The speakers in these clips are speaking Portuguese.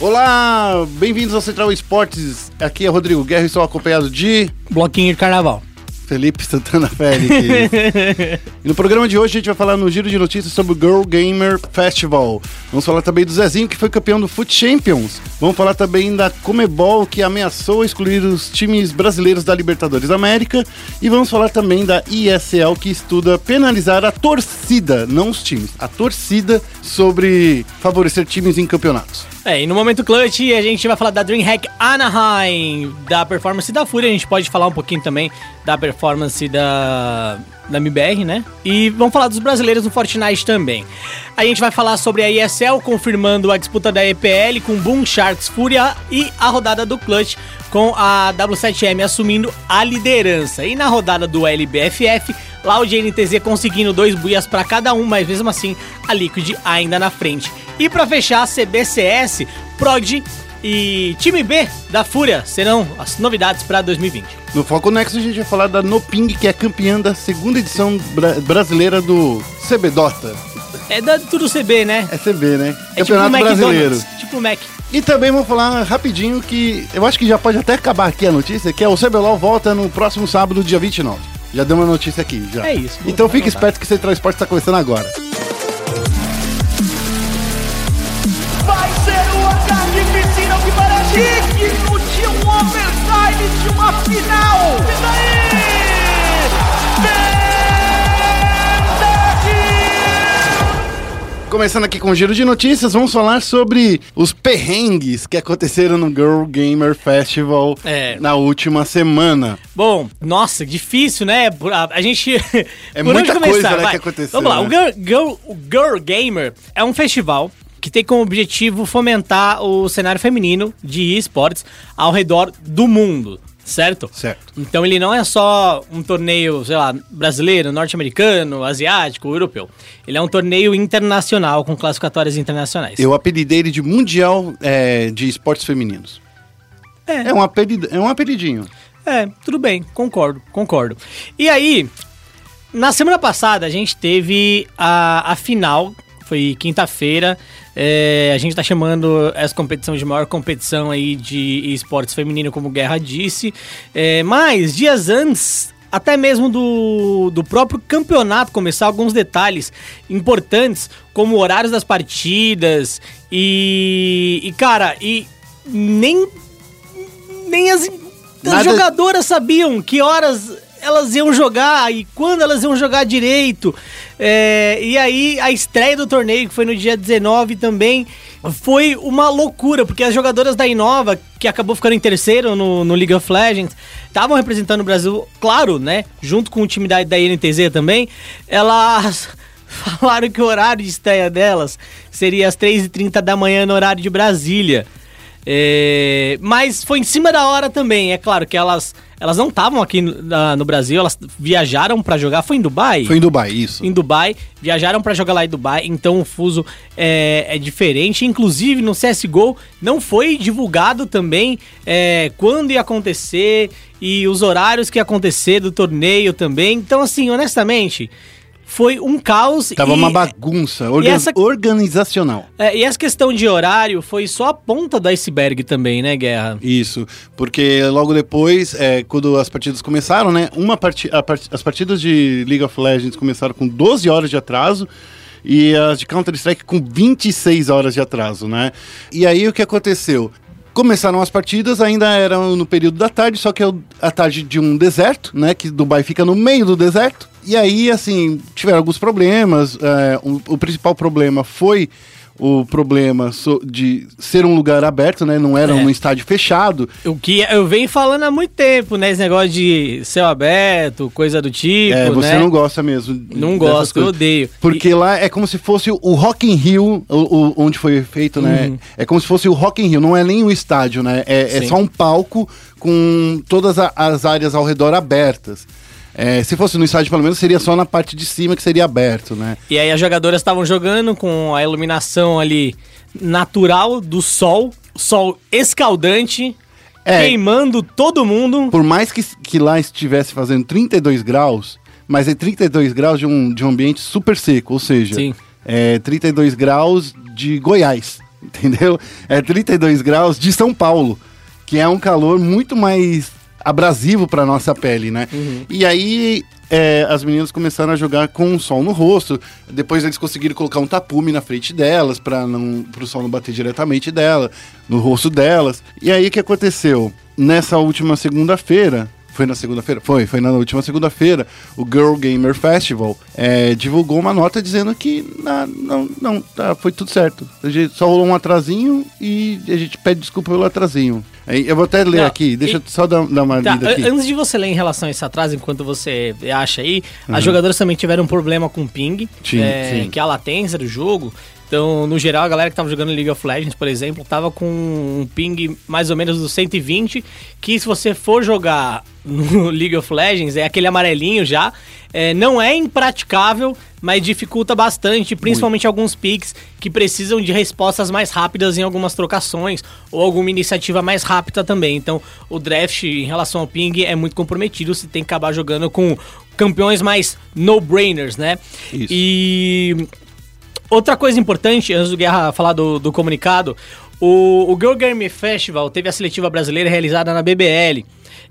Olá, bem-vindos ao Central Esportes. Aqui é Rodrigo Guerra e sou acompanhado de Bloquinho de carnaval. Felipe Santana Félix. e no programa de hoje a gente vai falar no giro de notícias sobre o Girl Gamer Festival. Vamos falar também do Zezinho, que foi campeão do Foot Champions. Vamos falar também da Comebol, que ameaçou excluir os times brasileiros da Libertadores da América. E vamos falar também da ISL, que estuda penalizar a torcida, não os times, a torcida sobre favorecer times em campeonatos. É, e no momento clutch a gente vai falar da DreamHack Anaheim, da performance da Fúria, a gente pode falar um pouquinho também da performance da, da MBR, né? E vamos falar dos brasileiros no Fortnite também. A gente vai falar sobre a ESL confirmando a disputa da EPL com Boom Sharks Fúria e a rodada do Clutch com a W7M assumindo a liderança. E na rodada do LBFF, lá o GNTZ conseguindo dois buias para cada um, mas mesmo assim a Liquid ainda na frente. E para fechar, CBCS, Prod e time B da Fúria serão as novidades para 2020. No Foco Next a gente vai falar da Noping, que é campeã da segunda edição bra brasileira do CB Dota. É da tudo CB, né? É CB, né? É Campeonato tipo Brasileiro. Tipo Mac. E também vamos falar rapidinho que eu acho que já pode até acabar aqui a notícia, que é o CBLOL volta no próximo sábado, dia 29. Já deu uma notícia aqui, já. É isso. Então fique esperto que o Central Esporte está começando agora. Final. E daí? Começando aqui com o giro de notícias, vamos falar sobre os perrengues que aconteceram no Girl Gamer Festival É. na última semana. Bom, nossa, difícil, né? A, a gente. É por muita começar? coisa, né, Vai. que aconteceu, Vamos lá, o, né? Girl, Girl- o Girl Gamer é um festival que tem como objetivo fomentar o cenário feminino de esportes ao redor do mundo, certo? Certo. Então ele não é só um torneio, sei lá, brasileiro, norte-americano, asiático, europeu. Ele é um torneio internacional com classificatórias internacionais. Eu apelidei ele de Mundial é, de Esportes Femininos. É. É um, apelido, é um apelidinho. É, tudo bem, concordo, concordo. E aí, na semana passada a gente teve a, a final, foi quinta-feira. É, a gente tá chamando essa competição de maior competição aí de esportes feminino, como Guerra disse. É, mas, dias antes, até mesmo do, do próprio campeonato começar, alguns detalhes importantes, como horários das partidas e, e cara, e nem nem as, as Nada- jogadoras sabiam que horas elas iam jogar e quando elas iam jogar direito. É, e aí a estreia do torneio, que foi no dia 19 também, foi uma loucura, porque as jogadoras da Inova, que acabou ficando em terceiro no, no League of Legends, estavam representando o Brasil, claro, né? Junto com o time da, da INTZ também, elas falaram que o horário de estreia delas seria às 3h30 da manhã no horário de Brasília. É, mas foi em cima da hora também. É claro que elas, elas não estavam aqui no, na- no Brasil, elas viajaram pra jogar. Foi em Dubai? Foi em Dubai, isso. em Dubai, viajaram pra jogar lá em Dubai, então o fuso é, é diferente. Inclusive no CSGO não foi divulgado também é, quando ia acontecer e os horários que ia acontecer do torneio também. Então, assim, honestamente, foi um caos. Tava e- uma bagunça orga- essa- organizacional. é, e essa questão de horário foi só a ponta do iceberg também, né, Guerra? Isso, porque logo depois, é, quando as partidas começaram, né? Uma parti part- as partidas de League of Legends começaram com 12 horas de atraso e as de Counter-Strike com 26 horas de atraso, né? E aí o que aconteceu? Começaram as partidas, ainda eram no período da tarde, só que é a tarde de um deserto, né? Que Dubai fica no meio do deserto. E aí, assim, tiveram alguns problemas. é, o- o principal problema foi o problema de ser um lugar aberto, né? Não era É. um estádio fechado. O que eu venho falando há muito tempo, né? Esse negócio de céu aberto, coisa do tipo, é, você né? não gosta mesmo. Não gosto, eu odeio. Porque lá é como se fosse o Rock in Rio, o, o- onde foi feito, né? Uhum. É como se fosse o Rock in Rio, não é nem o estádio, né? É, é só um palco com todas as áreas ao redor abertas. É, se fosse no estádio, pelo menos, seria só na parte de cima que seria aberto, né? E aí as jogadoras estavam jogando com a iluminação ali natural do sol, sol escaldante, É. queimando todo mundo. Por mais que, que lá estivesse fazendo 32 graus, mas é 32 graus de um, de um ambiente super seco, ou seja, Sim. é 32 graus de Goiás. entendeu? É 32 graus de São Paulo, que é um calor muito mais abrasivo para nossa pele, né? E aí é, as meninas começaram a jogar com o sol no rosto. Depois eles conseguiram colocar um tapume na frente delas para não o sol não bater diretamente dela, no rosto delas. E aí o que aconteceu? Nessa última segunda-feira, foi na segunda-feira? Foi, foi na última segunda-feira. O Girl Gamer Festival é, divulgou uma nota dizendo que na- não, não, tá, foi tudo certo. A gente só rolou um atrasinho e a gente pede desculpa pelo atrasinho. Eu vou até ler Não, aqui, deixa e- eu só dar, dar uma Tá, lida aqui. an- antes de você ler em relação a esse atraso, enquanto você acha aí, Uhum. as jogadoras também tiveram um problema com ping, Sim, é, sim. que é a latência do jogo. Então, no geral, a galera que tava jogando League of Legends, por exemplo, tava com um ping mais ou menos do 120, que se você for jogar no League of Legends, é aquele amarelinho já, é, não é impraticável, mas dificulta bastante, principalmente alguns picks que precisam de respostas mais rápidas em algumas trocações, ou alguma iniciativa mais rápida também. Então, o draft em relação ao ping é muito comprometido, você tem que acabar jogando com campeões mais no-brainers, né? Isso. E Outra coisa importante, antes do Guerra falar do, do comunicado, o, o Girl Game Festival teve a seletiva brasileira realizada na BBL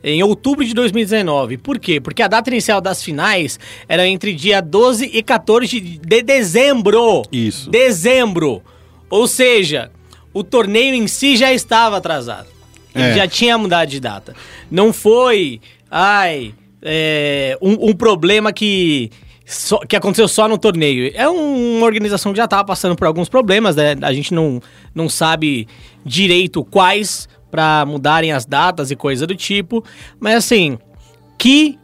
em outubro de 2019. Por quê? Porque a data inicial das finais era entre dia 12 e 14 de dezembro. Isso. Dezembro. Ou seja, o torneio em si já estava atrasado. Ele É. já tinha mudado de data. Não foi, ai, é, um, um problema que, só- que aconteceu só no torneio. É um- uma organização que já estava passando por alguns problemas, né? A gente não, não sabe direito quais para mudarem as datas e coisa do tipo. Mas assim, que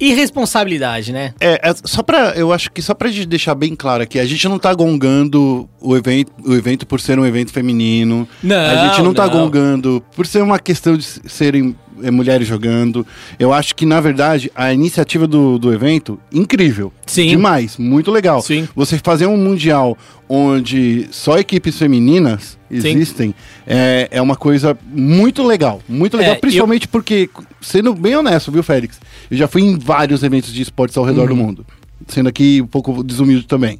irresponsabilidade, né? É, é só pra. Eu acho que só pra gente deixar bem claro aqui, a gente não tá gongando o evento, o evento por ser um evento feminino. Não, A gente não tá não. gongando por ser uma questão de serem é, mulheres jogando. Eu acho que, na verdade, a iniciativa do, do evento, incrível. Sim. Demais, muito legal. Sim. Você fazer um mundial onde só equipes femininas existem é, é uma coisa muito legal. Muito legal, É, principalmente porque, sendo bem honesto, viu, Félix? Eu já fui em vários eventos de esportes ao redor do Uhum. mundo. Sendo aqui um pouco desumilde também.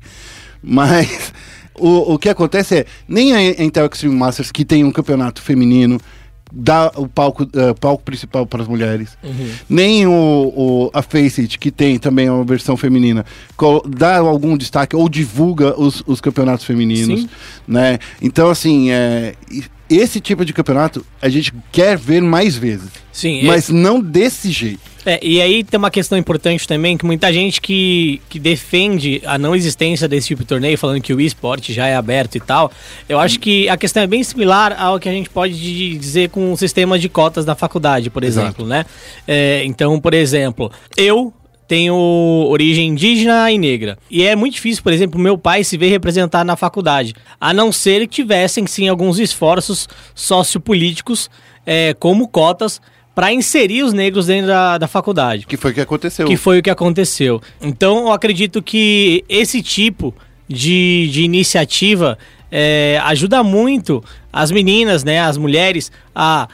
Mas o, o que acontece é, nem a Intel Extreme Masters, que tem um campeonato feminino, dá o palco, eh, palco principal para as mulheres. Uhum. Nem o, o- a Faceit, que tem também uma versão feminina, dá algum destaque ou divulga os, os campeonatos femininos. Sim. Né? Então, assim, é, esse tipo de campeonato a gente quer ver mais vezes. Sim, Mas não desse jeito. É, e aí tem uma questão importante também, que muita gente que, que defende a não existência desse tipo de torneio, falando que o esporte já é aberto e tal, eu acho que a questão é bem similar ao que a gente pode di- dizer com o sistema de cotas da faculdade, por Exato. exemplo, né? É, então, por exemplo, eu tenho origem indígena e negra. E é muito difícil, por exemplo, meu pai se ver representado na faculdade. A não ser que tivessem, sim, alguns esforços sociopolíticos, é, como cotas, para inserir os negros dentro da, da faculdade. Que foi o que aconteceu. Que foi o que aconteceu. Então, eu acredito que esse tipo de, de iniciativa é, ajuda muito as meninas, né, as mulheres, a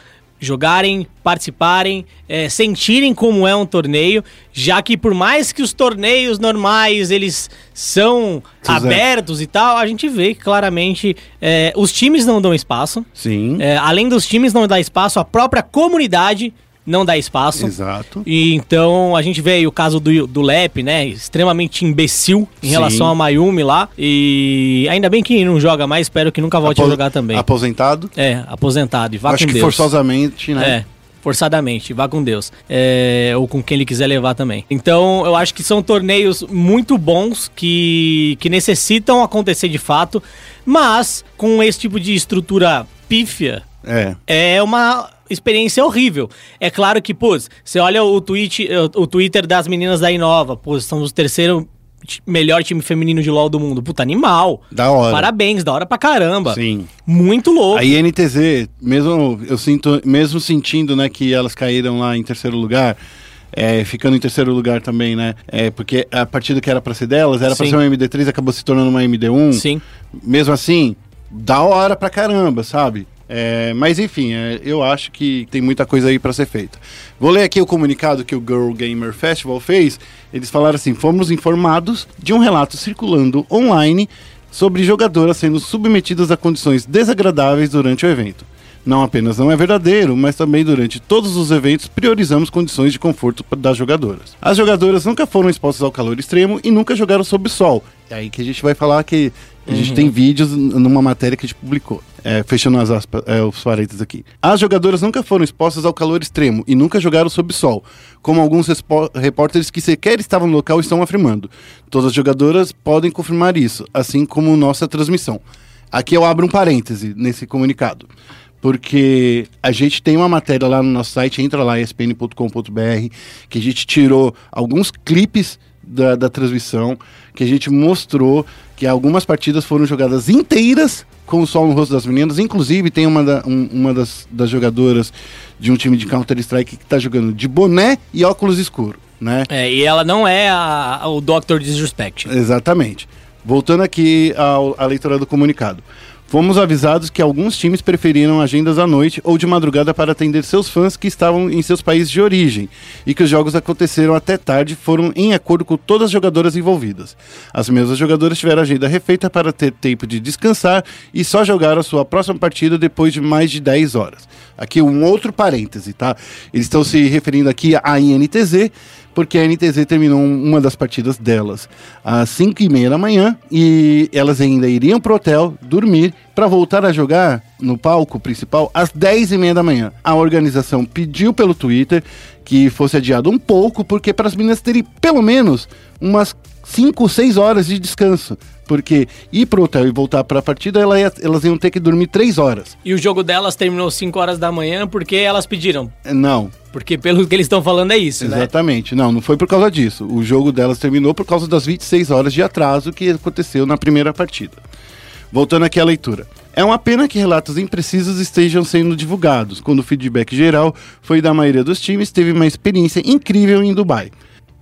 jogarem, participarem, é, sentirem como é um torneio, já que por mais que os torneios normais eles são abertos e tal, a gente vê que claramente é, os times não dão espaço. Sim. É, além dos times não dar espaço, a própria comunidade não dá espaço. Exato. E então a gente vê aí o caso do, do Lep, né? Extremamente imbecil em Sim. relação a Mayumi lá. E ainda bem que não joga mais, espero que nunca volte a jogar também. Aposentado. É, aposentado. E vá Acho com que Deus. forçosamente, né? É, forçadamente, vá com Deus. É, ou com quem ele quiser levar também. Então, eu acho que são torneios muito bons que, que necessitam acontecer de fato, mas com esse tipo de estrutura pífia, É. é uma experiência horrível. É claro que, pô, você olha o, tweet, o Twitter das meninas da Inova, pô, são os terceiro ti- melhor time feminino de LoL do mundo. Puta, animal. Da hora. Parabéns, da hora pra caramba. Sim. Muito louco. A INTZ, mesmo eu sinto, mesmo sentindo, né, que elas caíram lá em terceiro lugar, é, ficando em terceiro lugar também, né? É, porque a partida que era pra ser delas era pra Sim. ser uma MD3, acabou se tornando uma MD1. Sim. Mesmo assim, da hora pra caramba, sabe? É, mas enfim, é, eu acho que tem muita coisa aí pra ser feita. Vou ler aqui o comunicado que o Girl Gamer Festival fez. Eles falaram assim: fomos informados de um relato circulando online sobre jogadoras sendo submetidas a condições desagradáveis durante o evento. Não apenas não é verdadeiro, mas também durante todos os eventos priorizamos condições de conforto das jogadoras. As jogadoras nunca foram expostas ao calor extremo e nunca jogaram sob sol. É aí que a gente vai falar que a gente Uhum. tem vídeos numa matéria que a gente publicou. É, fechando as aspas, é, os parênteses aqui. As jogadoras nunca foram expostas ao calor extremo e nunca jogaram sob sol, como alguns repórteres que sequer estavam no local estão afirmando. Todas as jogadoras podem confirmar isso, assim como nossa transmissão. Aqui eu abro um parêntese nesse comunicado. Porque a gente tem uma matéria lá no nosso site, entra lá, espn.com.br, que a gente tirou alguns clipes da, da transmissão, que a gente mostrou que algumas partidas foram jogadas inteiras com o sol no rosto das meninas. Inclusive, tem uma, da- um- uma das, das jogadoras de um time de Counter-Strike que está jogando de boné e óculos escuro, né? É, e ela não é a- o Dr. Disrespect. Exatamente. Voltando aqui ao- à leitura do comunicado. Fomos avisados que alguns times preferiram agendas à noite ou de madrugada para atender seus fãs que estavam em seus países de origem e que os jogos aconteceram até tarde foram em acordo com todas as jogadoras envolvidas. As mesmas jogadoras tiveram agenda refeita para ter tempo de descansar e só jogaram a sua próxima partida depois de mais de 10 horas. Aqui um outro parêntese, tá? Eles estão se referindo aqui à INTZ, porque a NTZ terminou um- uma das partidas delas às 5 e meia da manhã e elas ainda iriam pro hotel dormir para voltar a jogar no palco principal às 10 e meia da manhã. A organização pediu pelo Twitter que fosse adiado um pouco, porque para as meninas terem pelo menos umas 5, 6 horas de descanso. Porque ir pro hotel e voltar para a partida, ela ia- elas iam ter que dormir 3 horas. E o jogo delas terminou 5 horas da manhã porque elas pediram. Não, Porque pelo que eles estão falando é isso, né? Exatamente. Não, não foi por causa disso. O jogo delas terminou por causa das 26 horas de atraso que aconteceu na primeira partida. Voltando aqui à leitura. É uma pena que relatos imprecisos estejam sendo divulgados, quando o feedback geral foi da maioria dos times teve uma experiência incrível em Dubai.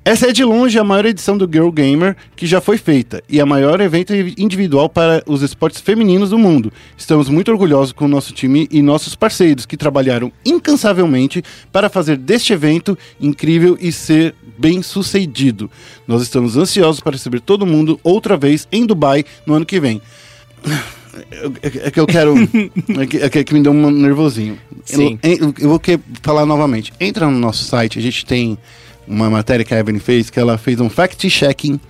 Essa é de longe a maior edição do Girl Gamer que já foi feita e a maior evento individual para os esportes femininos do mundo. Estamos muito orgulhosos com o nosso time e nossos parceiros que trabalharam incansavelmente para fazer deste evento incrível e ser bem sucedido. Nós estamos ansiosos para receber todo mundo outra vez em Dubai no ano que vem. É que eu quero. É que, é que- é me deu um nervosinho. Sim. Eu, eu- vou falar novamente. Entra no nosso site, a gente tem uma matéria que a Evelyn fez, que ela fez um fact-checking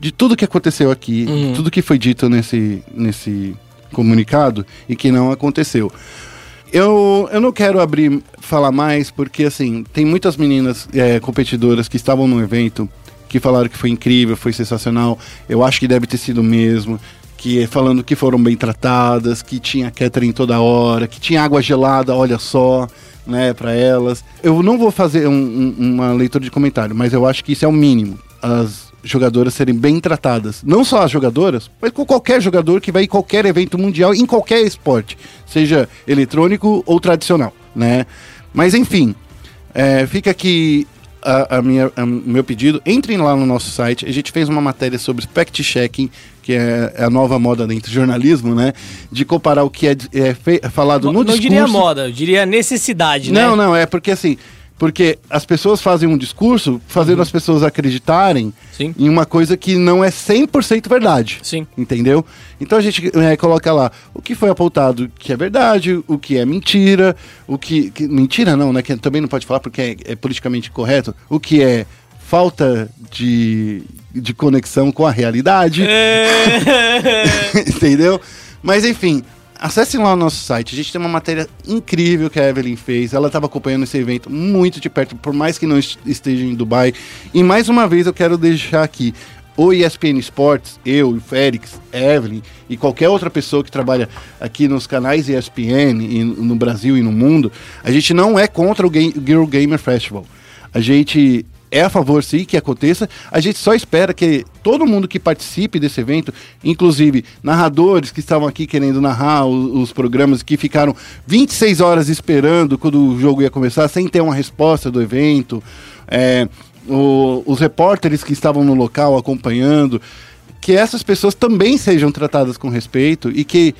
de tudo que aconteceu aqui, de tudo que foi dito nesse, nesse comunicado e que não aconteceu. Eu, eu não quero abrir, falar mais, porque assim, tem muitas meninas é, competidoras que estavam no evento que falaram que foi incrível, foi sensacional. Eu acho que deve ter sido mesmo. Que falando que foram bem tratadas, que tinha catering toda hora, que tinha água gelada, olha só, né, para elas. Eu não vou fazer um- um- uma leitura de comentário, mas eu acho que isso é o mínimo. As jogadoras serem bem tratadas. Não só as jogadoras, mas com qualquer jogador que vai em qualquer evento mundial, em qualquer esporte, seja eletrônico ou tradicional, né? Mas enfim, é, fica aqui a, a minha, a- meu pedido. Entrem lá no nosso site. A gente fez uma matéria sobre fact-checking, que é a nova moda dentro do jornalismo, né? De comparar o que é, é é falado Não, no não discurso. diria moda, eu diria necessidade, né? Não, não, é porque assim, porque as pessoas fazem um discurso fazendo as pessoas acreditarem Uhum. Sim. em uma coisa que não é 100% verdade. Sim. Entendeu? Então a gente é, coloca lá o que foi apontado que é verdade, o que é mentira, o que. que- mentira não, né? Que também não pode falar porque é, é politicamente correto, o que é falta de, de conexão com a realidade. É. Entendeu? Mas enfim, acessem lá o nosso site. A gente tem uma matéria incrível que a Evelyn fez. Ela estava acompanhando esse evento muito de perto, por mais que não est- esteja em Dubai. E mais uma vez eu quero deixar aqui. O ESPN Sports, eu, o Félix, Evelyn e qualquer outra pessoa que trabalha aqui nos canais ESPN e no Brasil e no mundo, a gente não é contra o Ga- Girl Gamer Festival. A gente é a favor sim que aconteça. A gente só espera que todo mundo que participe desse evento, inclusive narradores que estavam aqui querendo narrar o- os, programas, que ficaram 26 horas esperando quando o jogo ia começar, sem ter uma resposta do evento, é, o- os repórteres que estavam no local acompanhando, que essas pessoas também sejam tratadas com respeito e que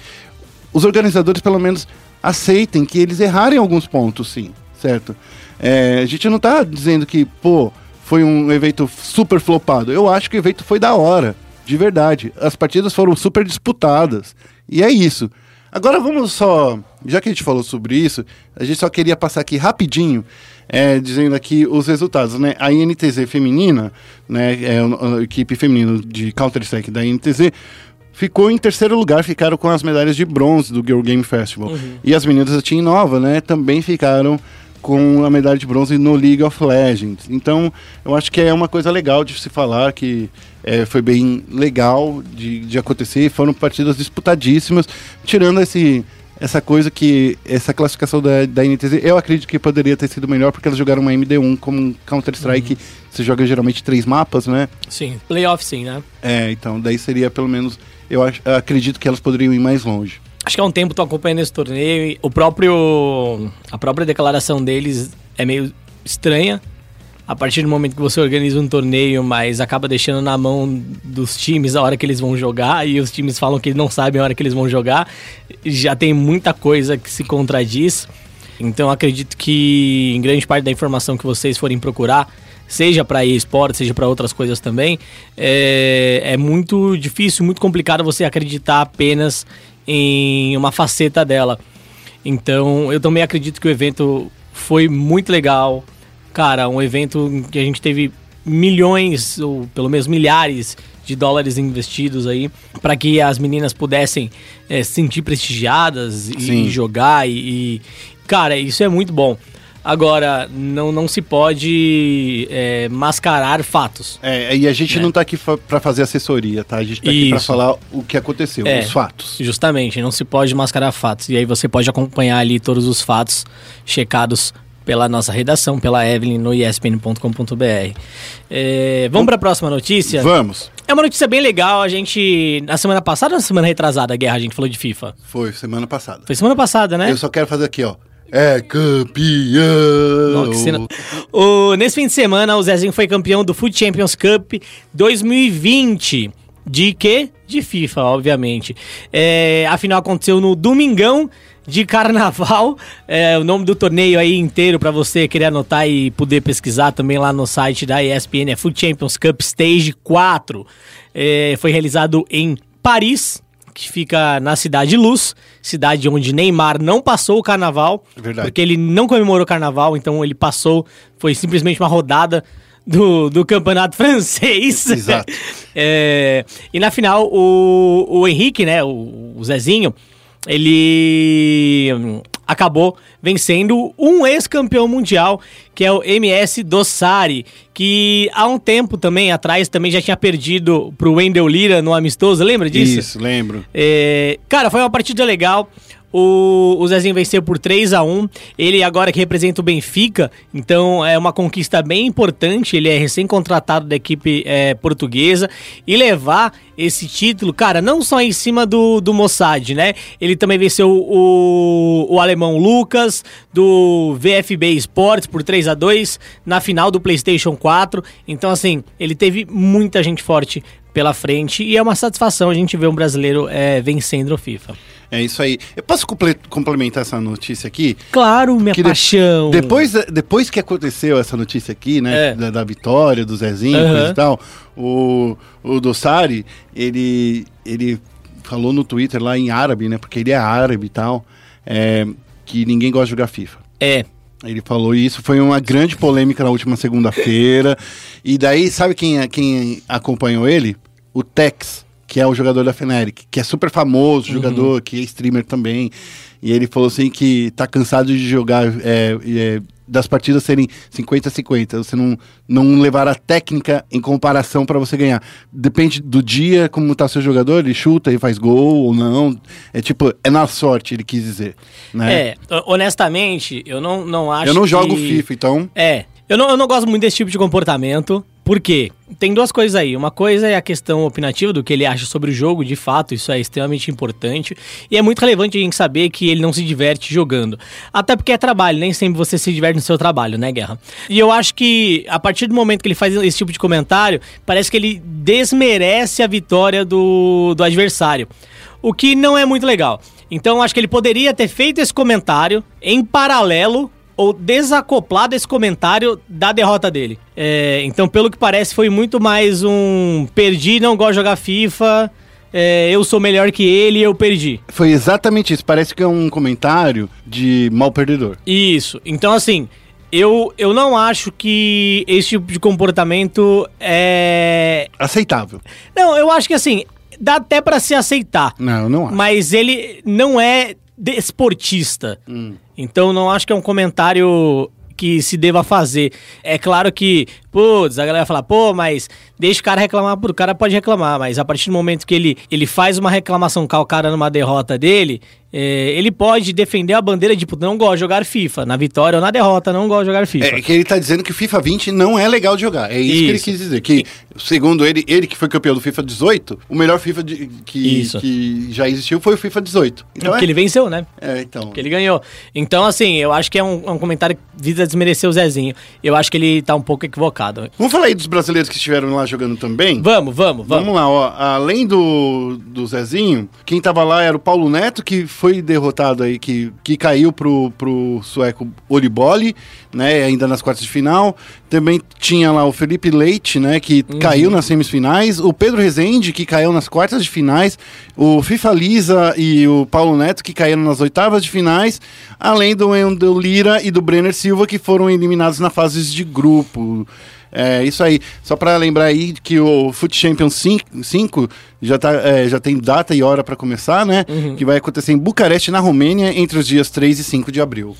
os organizadores pelo menos aceitem que eles erraram em alguns pontos, sim, certo? É, a gente não tá dizendo que, pô, foi um evento super flopado. Eu acho que o evento foi da hora, de verdade. As partidas foram super disputadas. E é isso. Agora vamos só, já que a gente falou sobre isso, a gente só queria passar aqui rapidinho, é, dizendo aqui os resultados, né? A INTZ feminina, né, é a, equipe feminina de Counter-Strike da INTZ, ficou em terceiro lugar, ficaram com as medalhas de bronze do Girl Game Festival. Uhum. E as meninas da Team Nova, né, também ficaram com a medalha de bronze no League of Legends. Então, eu acho que é uma coisa legal de se falar que é, foi bem legal de, de acontecer. Foram partidas disputadíssimas, tirando esse essa coisa que essa classificação da, da NTZ, eu acredito que poderia ter sido melhor porque elas jogaram uma MD1 como um Counter-Strike, você joga geralmente três mapas, né? Sim, playoff sim, né? É, então daí seria pelo menos, eu, acho, eu acredito que elas poderiam ir mais longe. Acho que há um tempo tô acompanhando esse torneio o próprio. A própria declaração deles é meio estranha. A partir do momento que você organiza um torneio, mas acaba deixando na mão dos times a hora que eles vão jogar, e os times falam que não sabem a hora que eles vão jogar, já tem muita coisa que se contradiz. Então acredito que em grande parte da informação que vocês forem procurar, seja para esporte, seja para outras coisas também, é, é muito difícil, muito complicado você acreditar apenas em uma faceta dela. Então, eu também acredito que o evento foi muito legal. Cara, um evento que a gente teve milhões, ou pelo menos milhares de dólares investidos aí, para que as meninas pudessem é, se sentir prestigiadas e, Sim. e jogar. E, e, cara, isso é muito bom. Agora, não, não se pode é, mascarar fatos. É, e a gente Né? não tá aqui fa pra fazer assessoria, tá? A gente tá aqui pra Isso. falar o que aconteceu, É. os fatos. Justamente, não se pode mascarar fatos. E aí você pode acompanhar ali todos os fatos checados pela nossa redação, pela Evelyn no espn.com.br. É, vamos para a próxima notícia. Vamos. É uma notícia bem legal. A gente, na semana passada ou na semana retrasada, a guerra, a gente falou de FIFA? Foi semana passada. Foi semana passada, né? Eu só quero fazer aqui, ó. É campeão! O- nesse fim de semana, o Zezinho foi campeão do Food Champions Cup 2020. De quê? De FIFA, obviamente. É, a final aconteceu no Domingão de Carnaval. É, o nome do torneio aí inteiro para você querer anotar e poder pesquisar também lá no site da ESPN é Food Champions Cup Stage 4. É, foi realizado em Paris, que fica na Cidade Luz, cidade onde Neymar não passou o carnaval, Verdade. porque ele não comemorou o carnaval, então ele passou, foi simplesmente uma rodada do, do campeonato francês. Exato. É, e na final, o, o Henrique, né, o, o Zezinho, ele hum, acabou vencendo um ex-campeão mundial, que é o MS Dossari, que há um tempo também atrás também já tinha perdido pro Wendel Lira no amistoso, lembra disso? Isso, lembro. É, cara, foi uma partida legal. O, o Zezinho venceu por 3 a 1 Ele agora que representa o Benfica, então é uma conquista bem importante. Ele é recém-contratado da equipe é, portuguesa. E levar esse título, cara, não só em cima do, do Mossad, né? Ele também venceu o, o alemão Lucas, do VFB Sports, por 3 a 2 na final do PlayStation 4. Então, assim, ele teve muita gente forte pela frente e é uma satisfação a gente ver um brasileiro é, vencendo o FIFA. É isso aí. Eu posso comple- complementar essa notícia aqui? Claro, minha Que de- paixão. Depois, depois que aconteceu essa notícia aqui, né? É. Da, da vitória, do Zezinho, coisa e tal, o, o Dossari, ele, ele falou no Twitter lá em árabe, né? Porque ele é árabe e tal, é, que ninguém gosta de jogar FIFA. É, Ele falou isso, foi uma grande polêmica na última segunda-feira. E daí, sabe quem, quem acompanhou ele? O Tex, que é o jogador da Fnatic, que é super famoso, jogador, que é streamer também. E ele falou assim que tá cansado de jogar, é, é, das partidas serem 50-50. Você não, não levar a técnica em comparação para você ganhar. Depende do dia, como tá seu jogador, ele chuta e faz gol ou não. É tipo, é na sorte, ele quis dizer. Né? é, honestamente, eu não, não acho Eu não jogo que- FIFA, então. É, eu não, eu não gosto muito desse tipo de comportamento. Por quê? Tem duas coisas aí. Uma coisa é a questão opinativa do que ele acha sobre o jogo, de fato, isso é extremamente importante. E é muito relevante a gente saber que ele não se diverte jogando. Até porque é trabalho, nem sempre você se diverte no seu trabalho, né, Guerra? E eu acho que a partir do momento que ele faz esse tipo de comentário, parece que ele desmerece a vitória do, do adversário. O que não é muito legal. Então acho que ele poderia ter feito esse comentário em paralelo ou desacoplado esse comentário da derrota dele. É, então, pelo que parece, foi muito mais um perdi, não gosto de jogar FIFA, é, eu sou melhor que ele e eu perdi. Foi exatamente isso. Parece que é um comentário de mal perdedor. Isso. Então, assim, eu, eu não acho que esse tipo de comportamento é. Aceitável. Não, eu acho que assim, dá até pra se aceitar. Não, eu não acho. Mas ele não é desportista. Então não acho que é um comentário que se deva fazer. É claro que, putz, a galera vai falar, pô, mas deixa o cara reclamar, o cara pode reclamar, mas a partir do momento que ele, ele faz uma reclamação calcada numa derrota dele, é, ele pode defender a bandeira de, não gosto de jogar FIFA, na vitória ou na derrota, não gosto de jogar FIFA. É que ele tá dizendo que o FIFA 20 não é legal de jogar. É isso, que ele Isso. quis dizer. Que, segundo ele, ele que foi campeão do FIFA 18, o melhor FIFA de- que, Isso. que já existiu foi o FIFA 18. Então porque é, ele venceu, né? é, então. Porque ele ganhou. Então, assim, eu acho que é um, é um comentário que visa desmerecer o Zezinho. Eu acho que ele tá um pouco equivocado. Vamos falar aí dos brasileiros que estiveram lá jogando também? Vamos, vamos, vamos. Vamos lá, ó. Além do, do Zezinho, quem tava lá era o Paulo Neto, que foi derrotado aí, que, que caiu pro, pro sueco Oliboli, né? Ainda nas quartas de final. Também tinha lá o Felipe Leite, né? Que caiu nas semifinais. O Pedro Rezende, que caiu nas quartas de finais. O FIFA Lisa e o Paulo Neto, que caíram nas oitavas de finais. Além do Wendel Lira e do Brenner Silva, que foram eliminados na fase de grupo. É isso aí. Só para lembrar aí que o Foot Champions 5, 5 já, tá, é, já tem data e hora para começar, né? Que vai acontecer em Bucareste, na Romênia, entre os dias 3 e 5 de abril.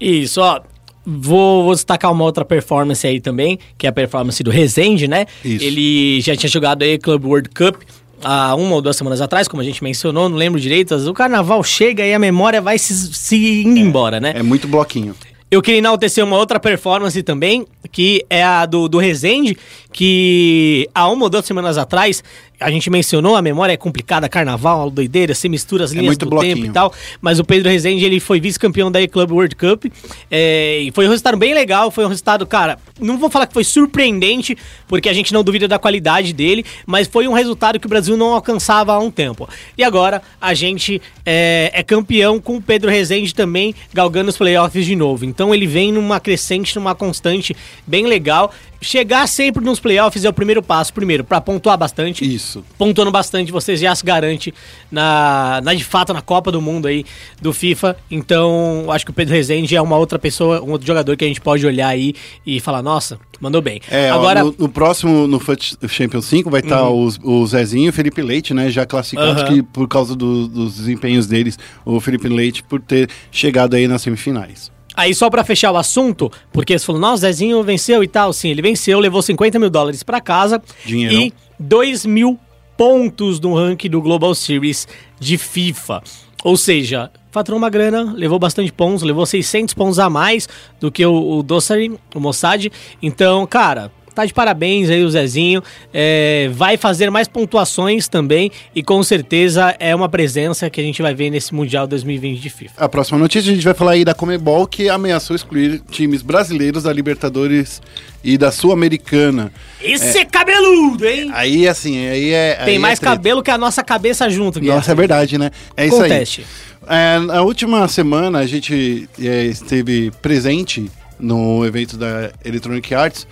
Isso, ó. Vou, vou destacar uma outra performance aí também, que é a performance do Rezende, né? Isso. Ele já tinha jogado aí Club World Cup há uma ou duas semanas atrás, como a gente mencionou, não lembro direito. O carnaval chega e a memória vai se, se indo embora, né? É muito bloquinho. Eu queria enaltecer uma outra performance também, que é a do, do Rezende, que há uma ou duas semanas atrás, a gente mencionou, a memória é complicada, carnaval, doideira, se mistura as linhas muito do bloquinho. tempo e tal, mas o Pedro Rezende, ele foi vice-campeão da E-Club World Cup, é, e foi um resultado bem legal, foi um resultado, cara, não vou falar que foi surpreendente, porque a gente não duvida da qualidade dele, mas foi um resultado que o Brasil não alcançava há um tempo. E agora, a gente é, é campeão com o Pedro Rezende também, galgando os playoffs de novo. Então ele vem numa crescente, numa constante bem legal. Chegar sempre nos playoffs é o primeiro passo, primeiro, para pontuar bastante. Isso. Pontuando bastante, você já se garante na, na de fato na Copa do Mundo aí do FIFA. Então, acho que o Pedro Rezende é uma outra pessoa, um outro jogador que a gente pode olhar aí e falar, nossa, mandou bem. É, Agora, Uhum. no, no próximo, no Foot Champions 5, vai estar os- o Zezinho e o Felipe Leite, né? Já classificados Aham. que, por causa do- dos desempenhos deles, o Felipe Leite por ter chegado aí nas semifinais. Aí só pra fechar o assunto, porque você falou, nossa, Zezinho venceu e tal. Sim, ele venceu, levou 50 mil dólares pra casa Dinheirão. e 2 mil pontos no ranking do Global Series de FIFA. Ou seja, faturou uma grana, levou bastante pontos, levou 600 pontos a mais do que o, o Dossari, o Mossad. Então, cara, tá de parabéns aí o Zezinho. É, vai fazer mais pontuações também e com certeza é uma presença que a gente vai ver nesse Mundial 2020 de FIFA. A próxima notícia a gente vai falar aí da Comebol, que ameaçou excluir times brasileiros da Libertadores e da Sul-Americana. Esse é, cabeludo, hein? Aí, assim, aí é. Tem aí mais é cabelo que a nossa cabeça junto, Guilherme. Nossa, é verdade, né? É isso Conteste. aí. É, na última semana a gente é, esteve presente no evento da Electronic Arts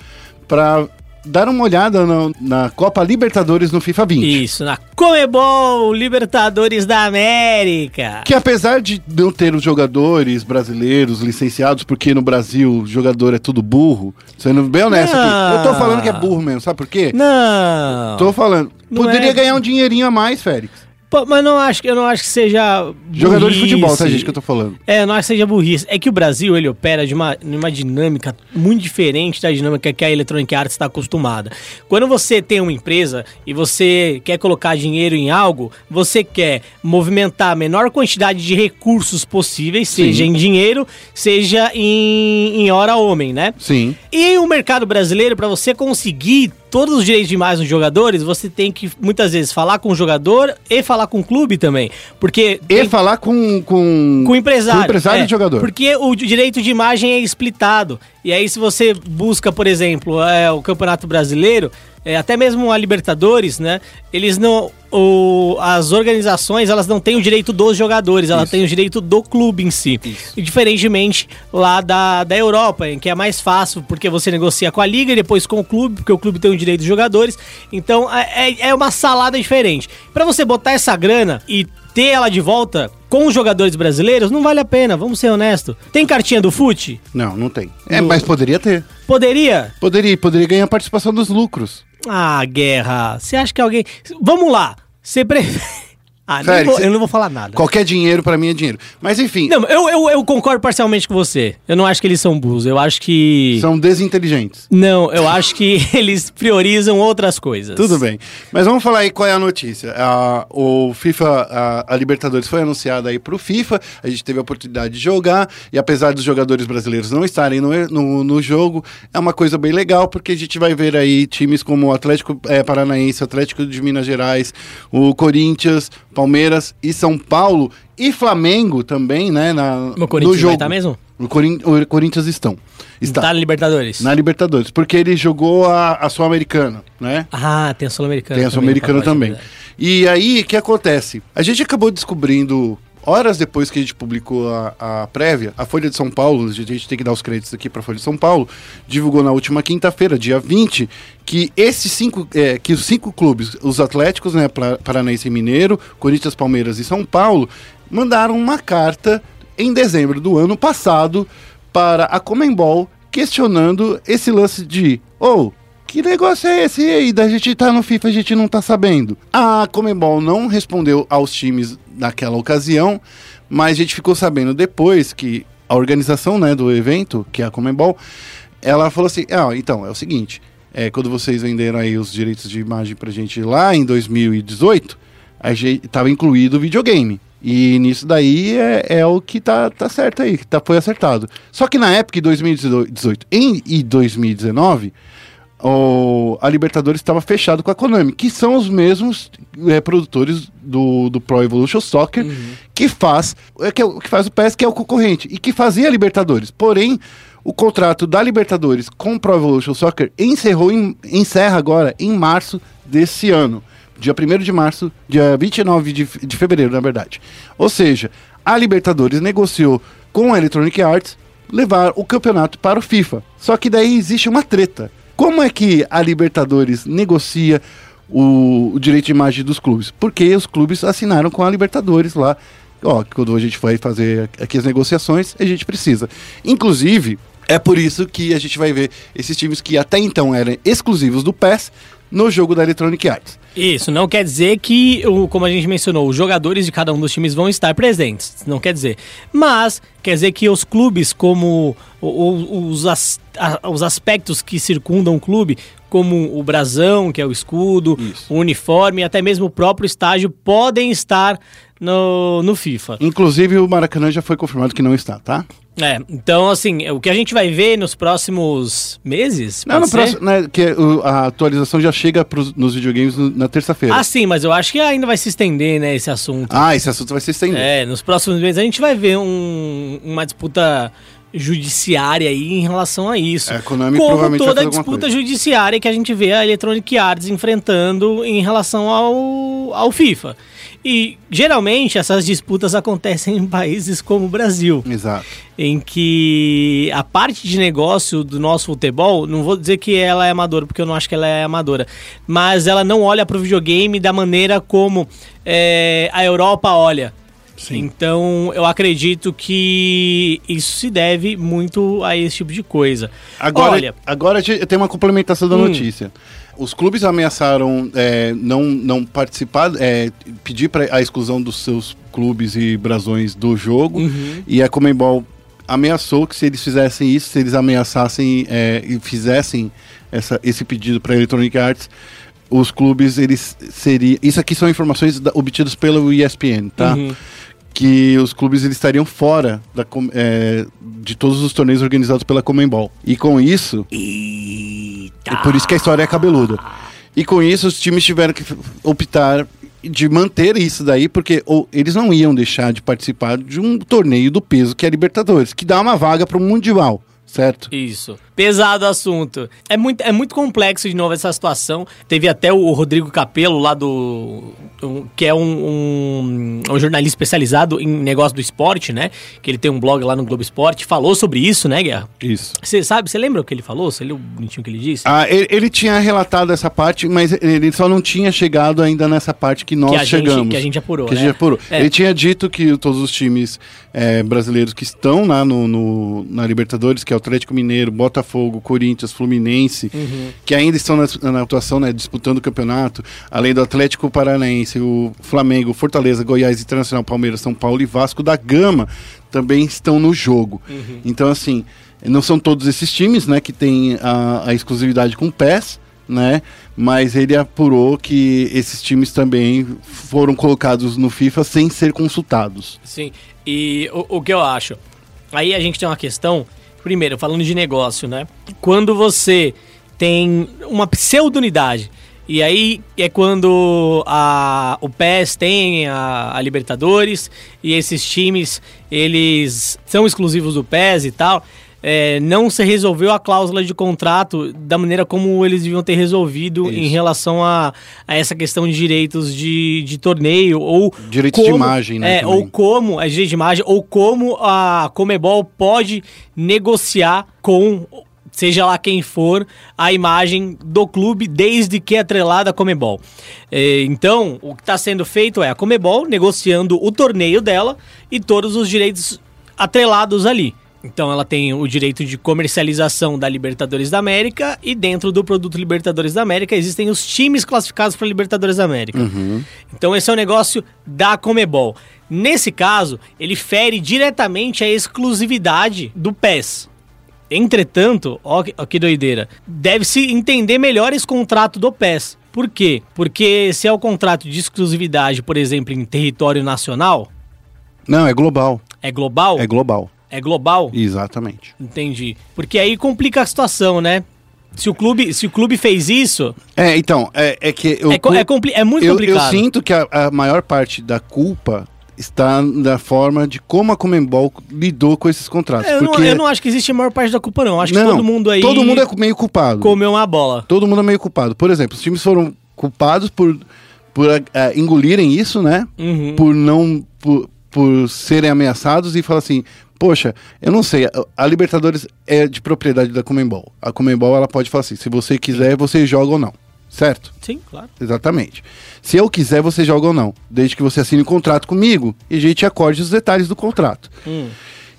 para dar uma olhada no- na Copa Libertadores no FIFA 20. Isso, na Comebol Libertadores da América. Que apesar de não ter os jogadores brasileiros licenciados, porque no Brasil o jogador é tudo burro, sendo bem honesto aqui, eu tô falando que é burro mesmo, sabe por quê? Não. Tô falando. Não Poderia é- ganhar um dinheirinho a mais, Félix. Pô, mas não acho, que- eu não acho que seja. Jogador de burrice. futebol, tá, gente, que eu tô falando. É, não acho que seja burrice. É que o Brasil, ele opera de uma, uma dinâmica muito diferente da dinâmica que a Electronic Arts está acostumada. Quando você tem uma empresa e você quer colocar dinheiro em algo, você quer movimentar a menor quantidade de recursos possíveis, Sim. seja em dinheiro, seja em, em hora homem, né? Sim. E o mercado brasileiro, para você conseguir todos os direitos de mais nos jogadores, você tem que muitas vezes falar com o jogador e falar com o clube também. Porque. E tem- falar com, com, com o empresário. Com o empresário é, e jogador. Porque o direito de imagem é splitado. E aí, se você busca, por exemplo, é, o Campeonato Brasileiro, é, até mesmo a Libertadores, né? Eles não. O, as organizações elas não têm o direito dos jogadores, elas Isso. têm o direito do clube em si. Isso. E diferentemente lá da, da Europa, em que é mais fácil, porque você negocia com a liga e depois com o clube, porque o clube tem o direito dos jogadores. Então é, é- é uma salada diferente. Pra você botar essa grana e ter ela de volta com os jogadores brasileiros, não vale a pena, vamos ser honestos. Tem cartinha do FUT? Não, não tem. É, mas poderia ter. Poderia? Poderia, poderia ganhar participação dos lucros. Ah, guerra. Você acha que alguém. Vamos lá. Você prefere. Ah, Félix, vou- eu não vou falar nada. Qualquer dinheiro pra mim é dinheiro. Mas enfim, Não, eu, eu, eu concordo parcialmente com você. Eu não acho que eles são burros. Eu acho que. são desinteligentes. Não, eu acho que eles priorizam outras coisas. Tudo bem. Mas vamos falar aí qual é a notícia. A, o FIFA, a, a Libertadores foi anunciada aí pro FIFA. A gente teve a oportunidade de jogar. E apesar dos jogadores brasileiros não estarem no, no, no jogo, é uma coisa bem legal, porque a gente vai ver aí times como o Atlético eh, Paranaense, o Atlético de Minas Gerais, o Corinthians, Palmeiras e São Paulo. E Flamengo também, né? Na, O Corinthians no jogo. vai estar mesmo? O, Corin- o Corinthians estão. Está. Tá na Libertadores. Na Libertadores, porque ele jogou a, a Sul-Americana, né? Ah, tem a Sul-Americana. Tem a Sul-Americana pacote, também. é verdade. E aí, o que acontece? A gente acabou descobrindo, horas depois que a gente publicou a, a prévia, a Folha de São Paulo, a gente tem que dar os créditos aqui para a Folha de São Paulo, divulgou na última quinta-feira, dia 20, que esses cinco, é, que os cinco clubes, os Atléticos, né, Paranaense e Mineiro, Corinthians, Palmeiras e São Paulo, mandaram uma carta em dezembro do ano passado para a Comembol questionando esse lance de, ou que negócio é esse aí? Da gente tá no FIFA, a gente não tá sabendo. A Comembol não respondeu aos times naquela ocasião, mas a gente ficou sabendo depois que a organização né, do evento, que é a Comembol, ela falou assim: ah, então, é o seguinte. É, quando vocês venderam aí os direitos de imagem pra gente lá em 2018, a gente tava incluído o videogame. E nisso daí é, é o que tá, tá certo aí, que tá, foi acertado. Só que na época, em 2018 em, e 2019, o, a Libertadores estava fechado com a Konami, que são os mesmos é, produtores do, do Pro Evolution Soccer, que faz é, que, é o- que faz o PES, que é o concorrente, e que fazia a Libertadores. Porém, o contrato da Libertadores com o Pro Evolution Soccer encerrou em- encerra agora em março desse ano. Dia 1 de março, dia 29 de, de fevereiro, na verdade. Ou seja, a Libertadores negociou com a Electronic Arts levar o campeonato para o FIFA. Só que daí existe uma treta. Como é que a Libertadores negocia o, o direito de imagem dos clubes? Porque os clubes assinaram com a Libertadores lá. Ó, quando a gente vai fazer aqui as negociações, a gente precisa. Inclusive, é por isso que a gente vai ver esses times que até então eram exclusivos do PES no jogo da Electronic Arts. Isso, não quer dizer que, como a gente mencionou, os jogadores de cada um dos times vão estar presentes. Não quer dizer. Mas quer dizer que os clubes, como os, as- os aspectos que circundam o clube, como o brasão, que é o escudo, Isso. o uniforme e até mesmo o próprio estágio, podem estar no, no FIFA. Inclusive, o Maracanã já foi confirmado que não está, tá? É, então assim, o que a gente vai ver nos próximos meses. Não, no ser? próximo, né, que a atualização já chega pros, nos videogames na terça-feira. Ah, sim, mas eu acho que ainda vai se estender, né, esse assunto. Ah, esse assunto vai se estender. É, nos próximos meses a gente vai ver um- uma disputa judiciária aí em relação a isso. É, a Konami Como toda alguma disputa judiciária que a gente vê a Electronic Arts enfrentando em relação ao, ao FIFA. E geralmente essas disputas acontecem em países como o Brasil Exato. em que a parte de negócio do nosso futebol, não vou dizer que ela é amadora, porque eu não acho que ela é amadora, mas ela não olha para o videogame da maneira como é, a Europa olha. Sim. Então, eu acredito que isso se deve muito a esse tipo de coisa. Agora, Olha, agora tem uma complementação da Hum. notícia. Os clubes ameaçaram é, não, não participar, é, pedir para a exclusão dos seus clubes e brasões do jogo. Uhum. E a Comembol ameaçou que se eles fizessem isso, se eles ameaçassem é, e fizessem essa, esse pedido para a Electronic Arts, os clubes eles seriam. Isso aqui são informações da- obtidas pelo ESPN, tá? Uhum. que os clubes eles estariam fora da é, de todos os torneios organizados pela Comembol. E com isso, e por isso que a história é cabeluda. E com isso os times tiveram que optar de manter isso daí, porque ou, eles não iam deixar de participar de um torneio do peso que é a Libertadores, que dá uma vaga para o Mundial, certo? Isso. Pesado assunto. É muito, é muito complexo de novo essa situação. Teve até o Rodrigo Capello lá do. um- que é um, um, um jornalista especializado em negócio do esporte, né? Que ele tem um blog lá no Globo Esporte. Falou sobre isso, né, Guerra? Isso. Você sabe, você lembra o que ele falou? Você leu bonitinho o que ele disse? Ah, ele, ele tinha relatado essa parte, mas ele só não tinha chegado ainda nessa parte que nós Que a gente- chegamos. que a gente apurou, Que a né? gente apurou. É. Ele tinha dito que todos os times eh, brasileiros que estão lá no, no- na Libertadores, que é o Atlético Mineiro, Botafogo, Corinthians, Fluminense, Uhum. que ainda estão na, na atuação, né, disputando o campeonato, além do Atlético Paranaense, o Flamengo, Fortaleza, Goiás, Internacional, Palmeiras, São Paulo e Vasco da Gama também estão no jogo. Uhum. Então, assim, não são todos esses times, né, que têm a, a exclusividade com o PES, né? Mas ele apurou que esses times também foram colocados no FIFA sem ser consultados. Sim. E o, o que eu acho? Aí a gente tem uma questão. Primeiro, falando de negócio, né? Quando você tem uma pseudo-unidade. E aí é quando a, o PES tem a, a Libertadores e esses times, eles são exclusivos do PES e tal. É, não se resolveu a cláusula de contrato da maneira como eles deviam ter resolvido em Isso. relação a, a essa questão de direitos de, de torneio ou Direitos de imagem, né, É, ou como a direito de imagem ou como a Comebol pode negociar com seja lá quem for a imagem do clube desde que é atrelada à Comebol. É, então, o que está sendo feito é a Comebol negociando o torneio dela e todos os direitos atrelados ali. Então ela tem o direito de comercialização da Libertadores da América e dentro do produto Libertadores da América existem os times classificados para Libertadores da América. Então esse é o negócio da Comebol. Nesse caso, ele fere diretamente a exclusividade do PES. Entretanto, ó, que- ó que doideira, deve-se entender melhor esse contrato do PES. Por quê? Porque se é o contrato de exclusividade, por exemplo, em território nacional, Não, é global. é global? É global. É global? Exatamente. Entendi. Porque aí complica a situação, né? Se o clube, se o clube fez isso, É, então, é, é que eu, é, é, é muito eu, eu complicado. sinto que a, a maior parte da culpa está na forma de como a Comembol lidou com esses contratos. Eu, porque não, eu não acho que existe a maior parte da culpa, não. Acho que Não, todo mundo aí Todo mundo é meio culpado. comeu uma bola. Todo mundo é meio culpado. Por exemplo, os times foram culpados por, por eh, engolirem isso, né? Uhum. Por não. Por, por serem ameaçados e falar assim. Poxa, eu não sei, a, Libertadores é de propriedade da Comembol. A Comembol ela pode falar assim: se você quiser, você joga ou não. Certo? Sim, claro. Exatamente. Se eu quiser, você joga ou não. Desde que você assine um contrato comigo e a gente acorde os detalhes do contrato. Hum.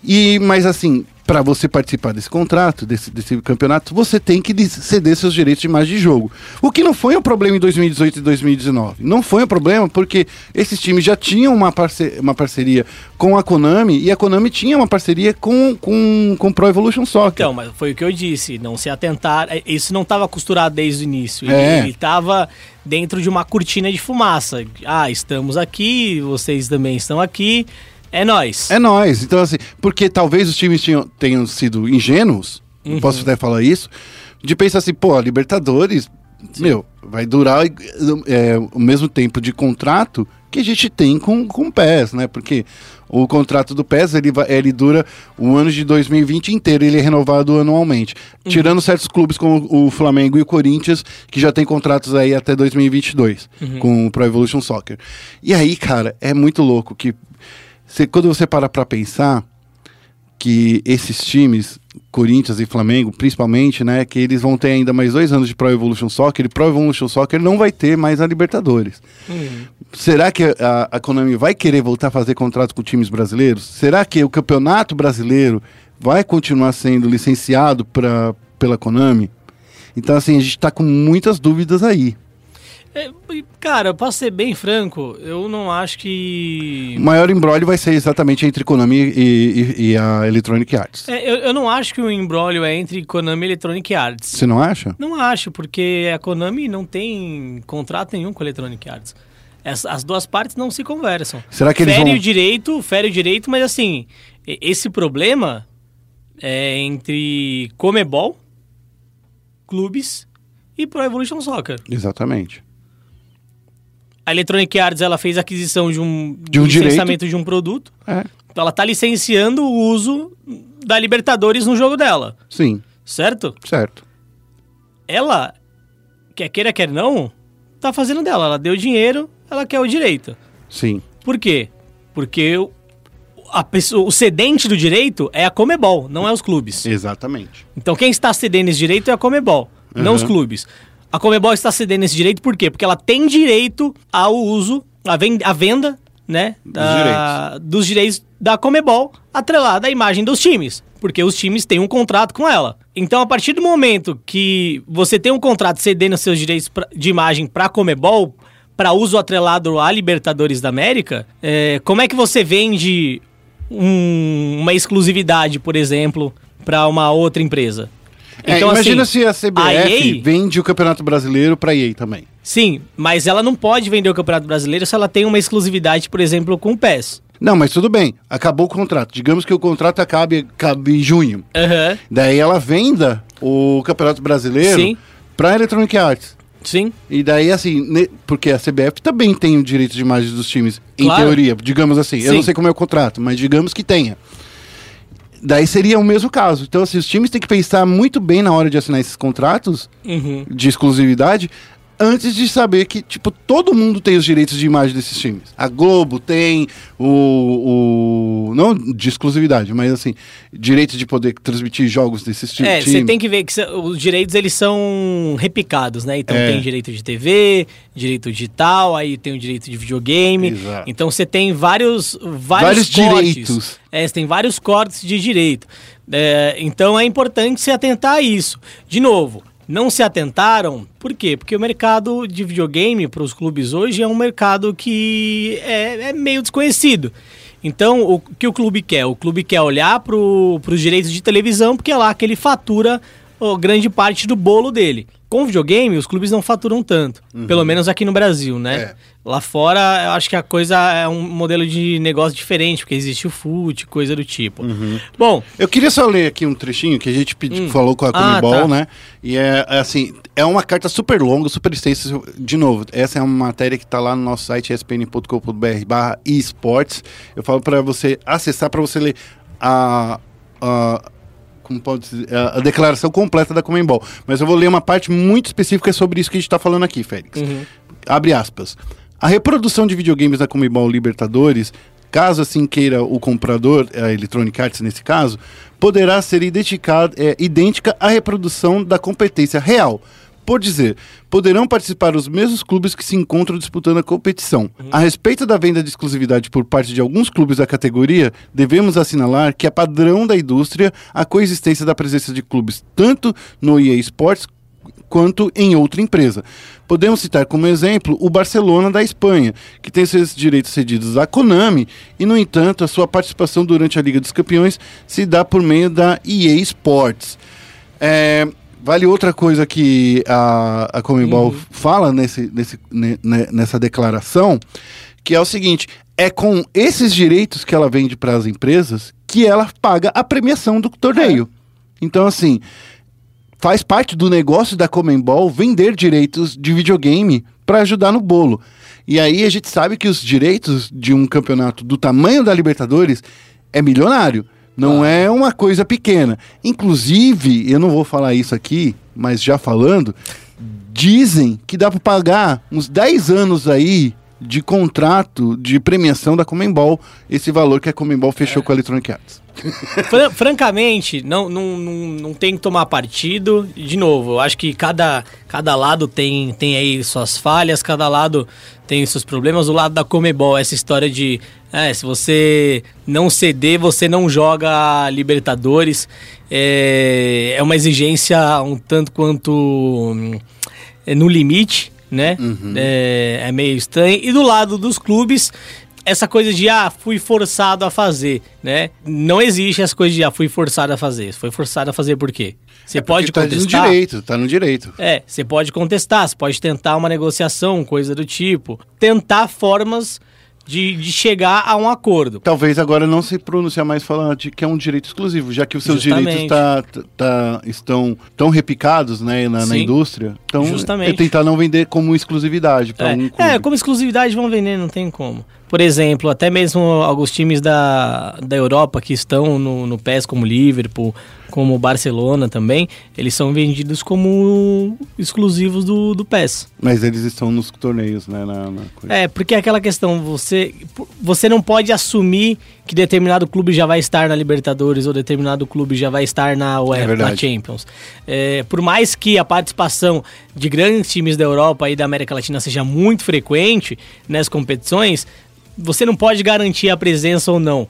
E, mas assim, para você participar desse contrato, desse, desse campeonato, você tem que ceder seus direitos de imagem de jogo. O que não foi um problema em 2018 e 2019. Não foi um problema porque esses times já tinham uma, parce uma parceria com a Konami e a Konami tinha uma parceria com, com, com Pro Evolution Soccer. Então, mas foi o que eu disse, não se atentar. é, Isso não estava costurado desde o início. Ele, É. ele tava dentro de uma cortina de fumaça. Ah, estamos aqui, vocês também estão aqui. É nós. É nós. Então, assim, porque talvez os times tinham, tenham sido ingênuos, Uhum. posso até falar isso, de pensar assim, pô, a Libertadores, meu, vai durar é, o mesmo tempo de contrato que a gente tem com, com o PES, né? Porque o contrato do PES, ele, ele dura o ano de 2020 inteiro, ele é renovado anualmente. Uhum. Tirando certos clubes como o Flamengo e o Corinthians, que já tem contratos aí até 2022 Uhum. com o Pro Evolution Soccer. E aí, cara, é muito louco que você- quando você para pra pensar que esses times, Corinthians e Flamengo, principalmente, né, que eles vão ter ainda mais dois anos de Pro Evolution Soccer, e Pro Evolution Soccer não vai ter mais a Libertadores. Será que a, a Konami vai querer voltar a fazer contrato com times brasileiros? Será que o Campeonato Brasileiro vai continuar sendo licenciado pra, pela Konami? Então, assim, a gente tá com muitas dúvidas aí. É, e, cara, pra ser bem franco, eu não acho que. O maior embrólio vai ser exatamente entre Konami e, e- e a Electronic Arts. É, eu, eu não acho que o embrólio é entre Konami e Electronic Arts. Você não acha? Não acho, porque a Konami não tem contrato nenhum com a Electronic Arts. As, as duas partes não se conversam. Será que eles fere vão- o direito, fere o direito, mas assim, esse problema é entre Comebol, clubes e Pro Evolution Soccer. Exatamente. A Electronic Arts ela fez aquisição de um, De um licenciamento de um produto, É. Então ela tá licenciando o uso da Libertadores no jogo dela, Sim, certo? certo. Ela, quer queira, quer não, tá fazendo dela. Ela deu dinheiro, ela quer o direito. Sim. Por quê? Porque o, a pessoa, o cedente do direito é a Comebol, não é os clubes. Exatamente. Então quem está cedendo esse direito é a Comebol, não Uhum. os clubes. A Comebol está cedendo esse direito por quê? Porque ela tem direito ao uso, à ven- à venda, né? da- dos direitos da Comebol atrelada à imagem dos times. Porque os times têm um contrato com ela. Então, a partir do momento que você tem um contrato cedendo seus direitos pra- de imagem para a Comebol, para uso atrelado à Libertadores da América, é, como é que você vende um- uma exclusividade, por exemplo, para uma outra empresa? É, Então, imagina assim, se a CBF a vende o Campeonato Brasileiro pra EA também. Sim, mas ela não pode vender o Campeonato Brasileiro se ela tem uma exclusividade, por exemplo, com o PES. Não, mas tudo bem. Acabou o contrato. Digamos que o contrato acabe, acabe em junho. Aham. Daí ela venda o Campeonato Brasileiro Sim. pra Electronic Arts. Sim. E daí, assim, porque a CBF também tem o direito de imagem dos times, em Claro. teoria, digamos assim. Eu Sim. não sei como é o contrato, mas digamos que tenha. Daí seria o mesmo caso. Então, assim, os times têm que pensar muito bem na hora de assinar esses contratos Uhum. de exclusividade antes de saber que, tipo, todo mundo tem os direitos de imagem desses times. A Globo tem o... o não de exclusividade, mas, assim, direito de poder transmitir jogos desses ti- É, times. você tem que ver que os direitos eles são repicados, né? Então É. tem direito de TV, direito digital, aí tem o direito de videogame. Exato. Então você tem vários Vários vários, cortes. direitos. É, você tem vários cortes de direito. É, então é importante se atentar a isso. De novo, não se atentaram, por quê? Porque o mercado de videogame para os clubes hoje é um mercado que é, é meio desconhecido. Então, o que o clube quer? O clube quer olhar para os direitos de televisão, porque é lá que ele fatura grande parte do bolo dele. Com videogame, os clubes não faturam tanto. Pelo menos aqui no Brasil, né? É. Lá fora, eu acho que a coisa é um modelo de negócio diferente, porque existe o FUT, coisa do tipo. Bom, Eu queria só ler aqui um trechinho que a gente pedi- Hum. falou com a Ah, Comebol, tá. né? E é, é assim, é uma carta super longa, super extensa. De novo, essa é uma matéria que tá lá no nosso site espn.com.br barra esportes. Eu falo para você acessar para você ler a, a como pode dizer, a, a declaração completa da Comembol. Mas eu vou ler uma parte muito específica sobre isso que a gente está falando aqui, Félix. Abre aspas. A reprodução de videogames da Comembol Libertadores, caso assim queira o comprador, a Electronic Arts nesse caso, poderá ser identificada, é, idêntica à reprodução da competência real. Por dizer, poderão participar os mesmos clubes que se encontram disputando a competição. A respeito da venda de exclusividade por parte de alguns clubes da categoria, devemos assinalar que é padrão da indústria a coexistência da presença de clubes tanto no EA Sports quanto em outra empresa. Podemos citar como exemplo o Barcelona da Espanha, que tem seus direitos cedidos à Konami e, no entanto, a sua participação durante a Liga dos Campeões se dá por meio da EA Sports. É, vale outra coisa que a, a Comebol fala nesse, nesse, ne- ne- nessa declaração, que é o seguinte: é com esses direitos que ela vende para as empresas que ela paga a premiação do torneio. Então, assim, faz parte do negócio da Comembol vender direitos de videogame para ajudar no bolo. E aí a gente sabe que os direitos de um campeonato do tamanho da Libertadores é milionário. Não é uma coisa pequena. Inclusive, eu não vou falar isso aqui, mas já falando, dizem que dá para pagar uns 10 anos aí de contrato de premiação da Comembol, esse valor que a Comembol fechou com a Electronic Arts. Fran- francamente, não, não, não, não tem que tomar partido. De novo, eu acho que cada, cada lado tem, tem aí suas falhas, cada lado tem seus problemas. O lado da Comebol, essa história de é, se você não ceder, você não joga Libertadores. É, é uma exigência um tanto quanto hum, é no limite, né? É, é meio estranho. E do lado dos clubes, essa coisa de ah, fui forçado a fazer, né? Não existe essa coisa de ah, fui forçado a fazer. Foi forçado a fazer por quê? Você pode Porque tá contestar. no direito, tá no direito. É, você pode contestar, você pode tentar uma negociação, coisa do tipo. Tentar formas de, de chegar a um acordo. Talvez agora não se pronunciar mais falando de que é um direito exclusivo, já que os seus Justamente. direitos tá, tá- estão tão repicados né, na, na indústria. Então, Justamente. é tentar não vender como exclusividade para É, um clube. é, como exclusividade vão vender, não tem como. Por exemplo, até mesmo alguns times da, da Europa que estão no, no PES, como Liverpool, como Barcelona também, eles são vendidos como exclusivos do, do PES. Mas eles estão nos torneios, né? Na, na. É, porque é aquela questão, você, você não pode assumir que determinado clube já vai estar na Libertadores ou determinado clube já vai estar na UEFA, na verdade. Champions. É, por mais que a participação de grandes times da Europa e da América Latina seja muito frequente nessas competições, você não pode garantir a presença ou não.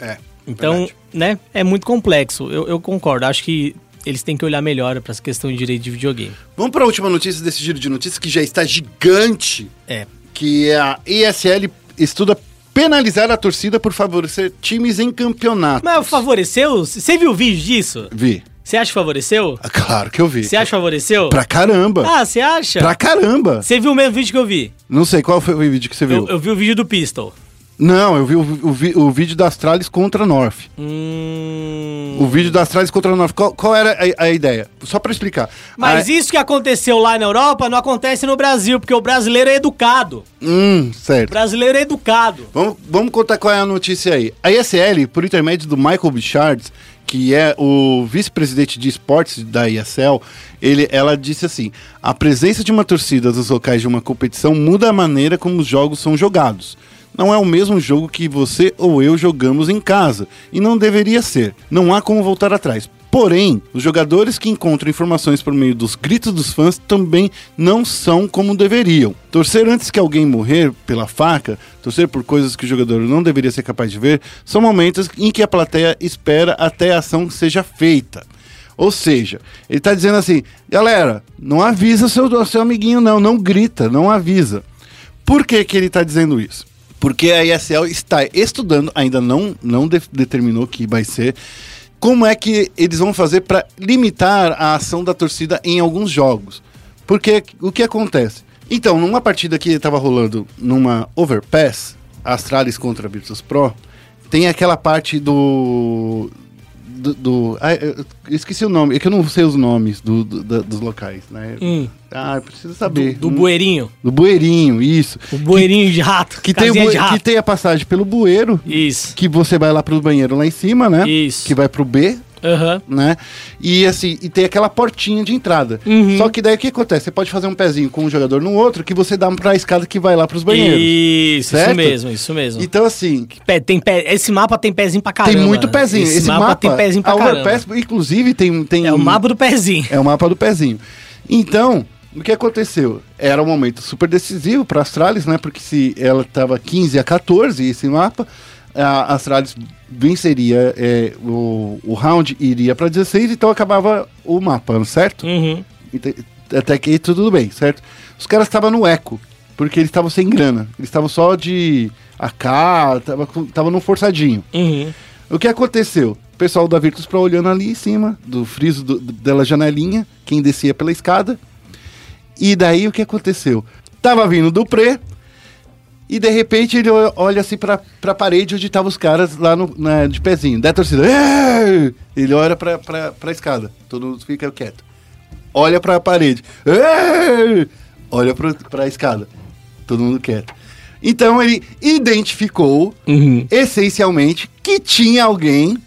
É. Então, verdade. né, é muito complexo. Eu, eu concordo, acho que eles têm que olhar melhor para essa questão de direito de videogame. Vamos para a última notícia desse giro de notícias que já está gigante, É, que é a ESL estuda penalizar a torcida por favorecer times em campeonato. mas favoreceu? Você viu o vídeo disso? Vi. Você acha que favoreceu? Ah, Claro que eu vi. Você acha que favoreceu? Pra caramba. Ah, você acha? Pra caramba. Você viu o mesmo vídeo que eu vi? Não sei qual foi o vídeo que você viu. Eu, eu vi o vídeo do Pistol. Não, eu vi o, o o vídeo da Astralis contra a North. Hum... O vídeo da Astralis contra a North. Qual, qual era a, a ideia? Só pra explicar. Mas Ah, isso que aconteceu lá na Europa não acontece no Brasil, porque o brasileiro é educado. Hum, O certo. brasileiro é educado. Vamos, vamos contar qual é a notícia aí. A ESL, por intermédio do Michael Bichards, que é o vice-presidente de esportes da ESL, ele, ela disse assim: a presença de uma torcida nos locais de uma competição muda a maneira como os jogos são jogados. Não é o mesmo jogo que você ou eu jogamos em casa, e não deveria ser. Não há como voltar atrás. Porém, os jogadores que encontram informações por meio dos gritos dos fãs também não são como deveriam. Torcer antes que alguém morrer pela faca, torcer por coisas que o jogador não deveria ser capaz de ver, são momentos em que a plateia espera até a ação seja feita. Ou seja, ele está dizendo assim: galera, não avisa seu, seu amiguinho, não, não grita, não avisa. Por que, que ele está dizendo isso? Porque a ESL está estudando, ainda não, não de- determinou que vai ser, como é que eles vão fazer para limitar a ação da torcida em alguns jogos. Porque o que acontece? Então, numa partida que estava rolando numa Overpass, Astralis contra Virtus Pro, tem aquela parte do. Do. do- ah, eu esqueci o nome, é que eu não sei os nomes do- do- dos locais, né? Hum, Ah, eu preciso saber. do Hum, bueirinho. do bueirinho, isso. O bueirinho de rato. Que tem, bue- de rato. que tem a passagem pelo bueiro, Isso. que você vai lá pro banheiro lá em cima, né? Isso. Que vai pro B, Aham. né? E assim, e tem aquela portinha de entrada. Uhum. Só que daí o que acontece? Você pode fazer um pezinho com um jogador no outro que você dá pra escada que vai lá pros banheiros. Isso, certo? isso mesmo, isso mesmo. Então, assim, Pé- tem pé, esse mapa tem pezinho pra caramba. tem muito pezinho. Esse, Esse, mapa, tem pezinho pra a caramba. Overpass, inclusive, tem, tem. É o mapa do pezinho. É o mapa do pezinho. Então, o que aconteceu? Era um momento super decisivo para a Astralis, né? Porque se ela estava 15 a 14, esse mapa, a Astralis venceria é, o, o round iria para 16, então acabava o mapa, certo? Uhum. Até que tudo bem, certo? Os caras estavam no eco, porque eles estavam sem grana. Eles estavam só de AK, tava no forçadinho. Uhum. O que aconteceu? O pessoal da Virtus Pro olhando ali em cima, do friso do, do- dela janelinha, quem descia pela escada. E daí o que aconteceu? Tava vindo do Pre, e de repente ele olha assim pra, pra parede onde estavam os caras lá no, na- de pezinho. Da torcida. "Ei!" Ele olha pra, pra, pra escada. Todo mundo fica quieto. Olha pra parede. "Ei!" Olha pra, pra escada. Todo mundo quieto. Então ele identificou Uhum. essencialmente que tinha alguém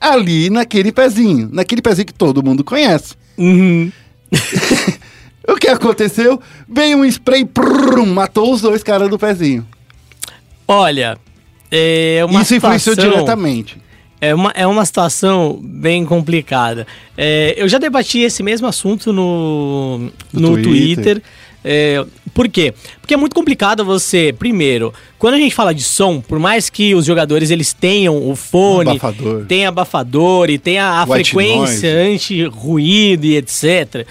ali naquele pezinho, naquele pezinho que todo mundo conhece. Uhum. O que aconteceu? Veio um spray, matou os dois caras do pezinho. Olha, é uma Isso influenciou situação- diretamente. É uma, é uma situação bem complicada. É, eu já debati esse mesmo assunto no, No no Twitter. Twitter. É, por quê? Porque é muito complicado você, primeiro, quando a gente fala de som, por mais que os jogadores eles tenham o fone, Abafador. tem abafador e tem a, a frequência anti-ruído e etc.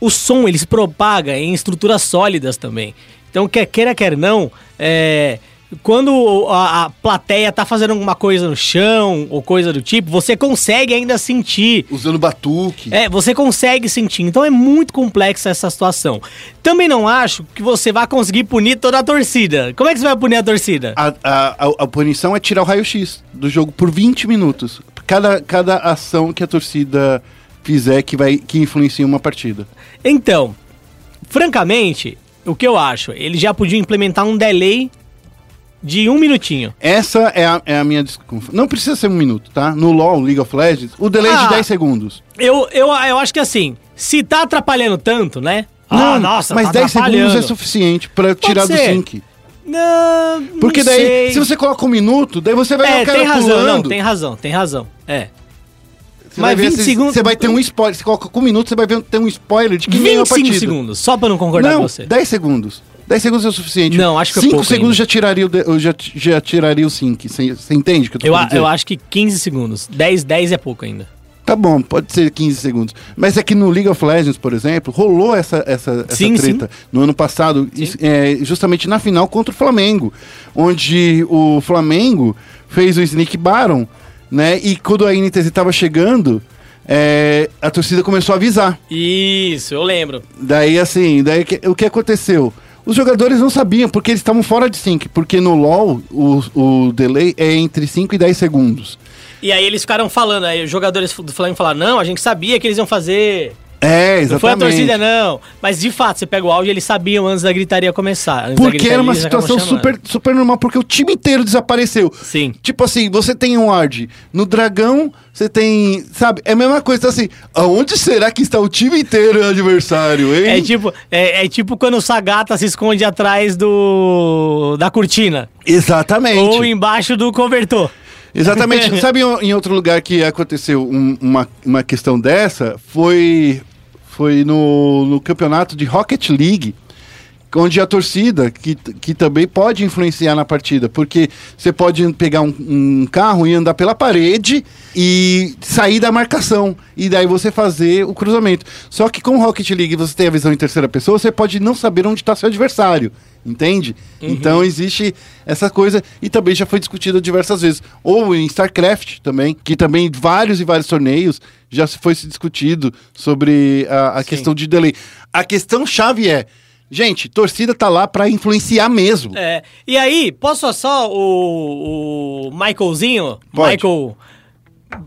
O som ele se propaga em estruturas sólidas também. Então, quer queira, quer não, é, quando a, a plateia tá fazendo alguma coisa no chão ou coisa do tipo, você consegue ainda sentir. Usando batuque. É, você consegue sentir. Então é muito complexa essa situação. Também não acho que você vai conseguir punir toda a torcida. Como é que você vai punir a torcida? A, a, a, a punição é tirar o raio-x do jogo por 20 minutos. Cada, cada ação que a torcida fizer que, vai, que influencia uma partida. Então, francamente, o que eu acho? Ele já podia implementar um delay de um minutinho. Essa é a, é a minha desconfiança. Não precisa ser um minuto, tá? No LoL, League of Legends, o delay é Ah. de 10 segundos. Eu, eu, eu acho que assim, se tá atrapalhando tanto, né? Não, tá mas 10 segundos é suficiente pra tirar do ser. sync. Não, não Porque daí, sei. se você coloca um minuto, daí você vai ver É, o cara tem razão, pulando. não, tem razão, tem razão. É. Você mas ver 20 se- segundos- Você vai ter um spoiler. Você coloca com um minuto, você vai ver, ter um spoiler de a 25 partida. segundos, só pra não concordar Não, com você. 10 segundos. 10 segundos é o suficiente. Não, acho que é 5 pouco segundos ainda. já tiraria, o já, já tiraria o sync. Você entende que eu tô Eu, a- eu acho que 15 segundos. 10, 10 é pouco ainda. Tá bom, pode ser 15 segundos. Mas é que no League of Legends, por exemplo, rolou essa, essa, essa Sim, treta no ano passado, is- é, justamente na final contra o Flamengo, onde o Flamengo fez o Sneak Baron, né? E quando a NTZ estava chegando, é, a torcida começou a avisar. Isso, eu lembro. Daí, assim, daí o que aconteceu? Os jogadores não sabiam, porque eles estavam fora de sync, porque no LoL o, o delay é entre 5 e 10 segundos. E aí eles ficaram falando, aí os jogadores do Flamengo falaram, não, a gente sabia que eles iam fazer. É, exatamente. Não foi a torcida, não. Mas de fato, você pega o áudio, eles sabiam antes da gritaria começar. Porque era gritaria, uma eles acabam situação super, super normal, porque o time inteiro desapareceu. Sim. Tipo assim, você tem um ward no dragão, você tem. Sabe? É a mesma coisa, assim. Aonde será que está o time inteiro adversário, hein? É tipo, é, é tipo quando o Sagata se esconde atrás do da cortina. Exatamente. Ou embaixo do cobertor. Exatamente. Sabe em em outro lugar que aconteceu um- uma, uma questão dessa? Foi, foi no, no campeonato de Rocket League, onde a torcida, que, que também pode influenciar na partida, porque você pode pegar um, um carro e andar pela parede e sair da marcação, e daí você fazer o cruzamento. Só que com o Rocket League você tem a visão em terceira pessoa, você pode não saber onde está seu adversário. Entende? Então existe essa coisa e também já foi discutido diversas vezes. Ou em StarCraft também, que também vários e vários torneios já se foi se discutido sobre a, a questão de delay. A questão chave é, gente, torcida tá lá pra influenciar mesmo. É, e aí, posso só o, o Michaelzinho, Pode. Michael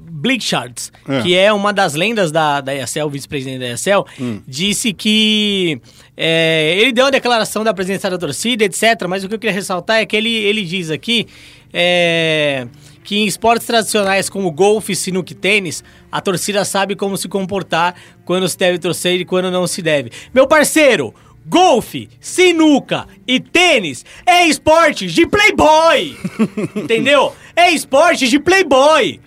Blickschartz, É. que é uma das lendas da, da ESL, vice-presidente da ESL, Hum. disse que é, ele deu a declaração da presença da torcida, etc. Mas o que eu queria ressaltar é que ele, ele diz aqui é, que em esportes tradicionais como golfe, sinuca e tênis, a torcida sabe como se comportar quando se deve torcer e quando não se deve. Meu parceiro, golfe, sinuca e tênis é esporte de playboy! Entendeu? É esporte de playboy!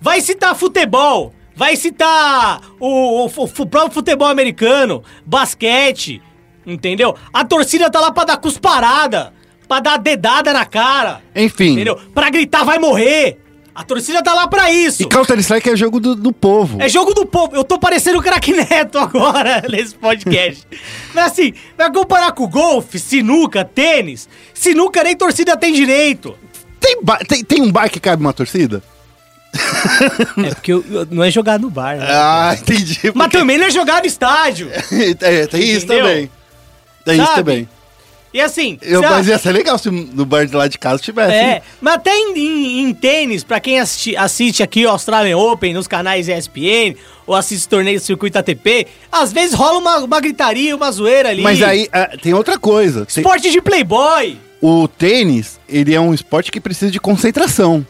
Vai citar futebol, vai citar o, o, o próprio futebol americano, basquete, entendeu? A torcida tá lá pra dar cusparada, pra dar dedada na cara, Enfim. entendeu? Pra gritar vai morrer. A torcida tá lá pra isso. E Counter-Strike é jogo do, do povo. É jogo do povo. Eu tô parecendo o craque Neto agora nesse podcast. Mas assim, vai comparar com golfe, sinuca, tênis. Sinuca nem torcida tem direito. Tem, tem, tem um bar que cabe uma torcida? É porque eu- eu- não é jogar no bar, né? Ah, entendi. Mas porque- também não é jogar no estádio. é, tem isso Entendeu? também. Tem isso Sabe? também. E assim, Eu, mas ia ser legal se no bar de lá de casa tivesse. É, mas até em, em- em tênis, pra quem assisti- assiste aqui o Australian Open nos canais ESPN ou assiste torneios do circuito ATP, às vezes rola uma, uma gritaria, uma zoeira ali. Mas aí ah, tem outra coisa. Tem- Esporte de playboy. o tênis, ele é um esporte que precisa de concentração.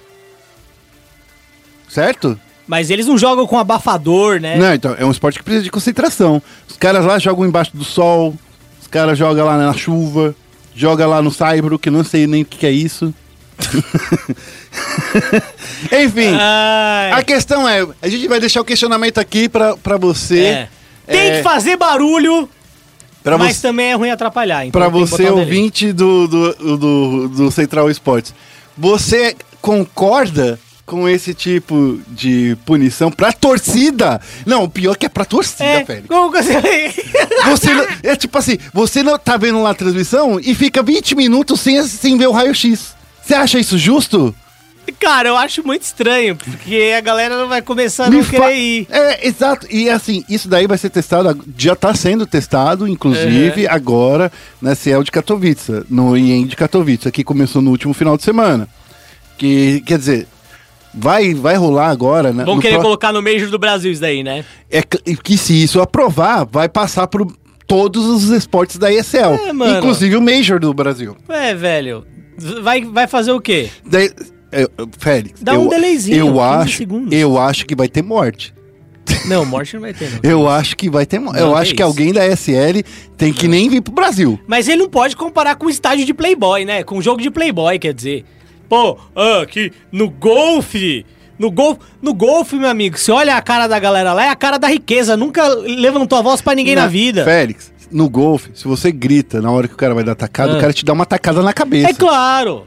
Certo? Mas eles não jogam com abafador, né? Não, então, é um esporte que precisa de concentração. Os caras lá jogam embaixo do sol, os caras jogam lá na chuva, joga lá no Saibro, que não sei nem o que, que é isso. Enfim, Ai, a questão é, a gente vai deixar o questionamento aqui pra, pra você. é. Tem É, que fazer barulho, pra mas você, também é ruim atrapalhar. Então pra tem você ouvinte do, do, do, do Central Esportes. Você concorda com esse tipo de punição pra torcida? Não, o pior que é pra torcida, É, Félix. como que você... Você não- é tipo assim, você não tá vendo lá a transmissão e fica 20 minutos sem, sem ver o raio-x. Você acha isso justo? Cara, eu acho muito estranho, porque a galera não vai começar a não fa- querer ir. É, exato. E assim, isso daí vai ser testado, já tá sendo testado, inclusive, agora na CL de Katowice, no IEM de Katowice, que começou no último final de semana. Que, quer dizer, vai, vai rolar agora, né? Vão querer pró- colocar no Major do Brasil isso daí, né? É que, que se isso aprovar, vai passar por todos os esportes da ESL, É, inclusive o Major do Brasil. É, velho. Vai, vai fazer o quê? Daí, é, Félix, Dá um eu, delayzinho, eu 15 acho, segundos. eu acho que vai ter morte. Não, morte não vai ter, não. Eu acho que vai ter morte. Não, Eu é acho que isso. alguém da SL tem que nem vir pro Brasil. Mas ele não pode comparar com o estádio de Playboy, né? Com o jogo de Playboy, quer dizer. Pô, ah, aqui no golfe. No golfe, no golfe, meu amigo, você olha a cara da galera lá, é a cara da riqueza. Nunca levantou a voz pra ninguém na, Na- vida. Félix, no golfe, se você grita na hora que o cara vai dar tacada, Ah. o cara te dá uma tacada na cabeça. É claro.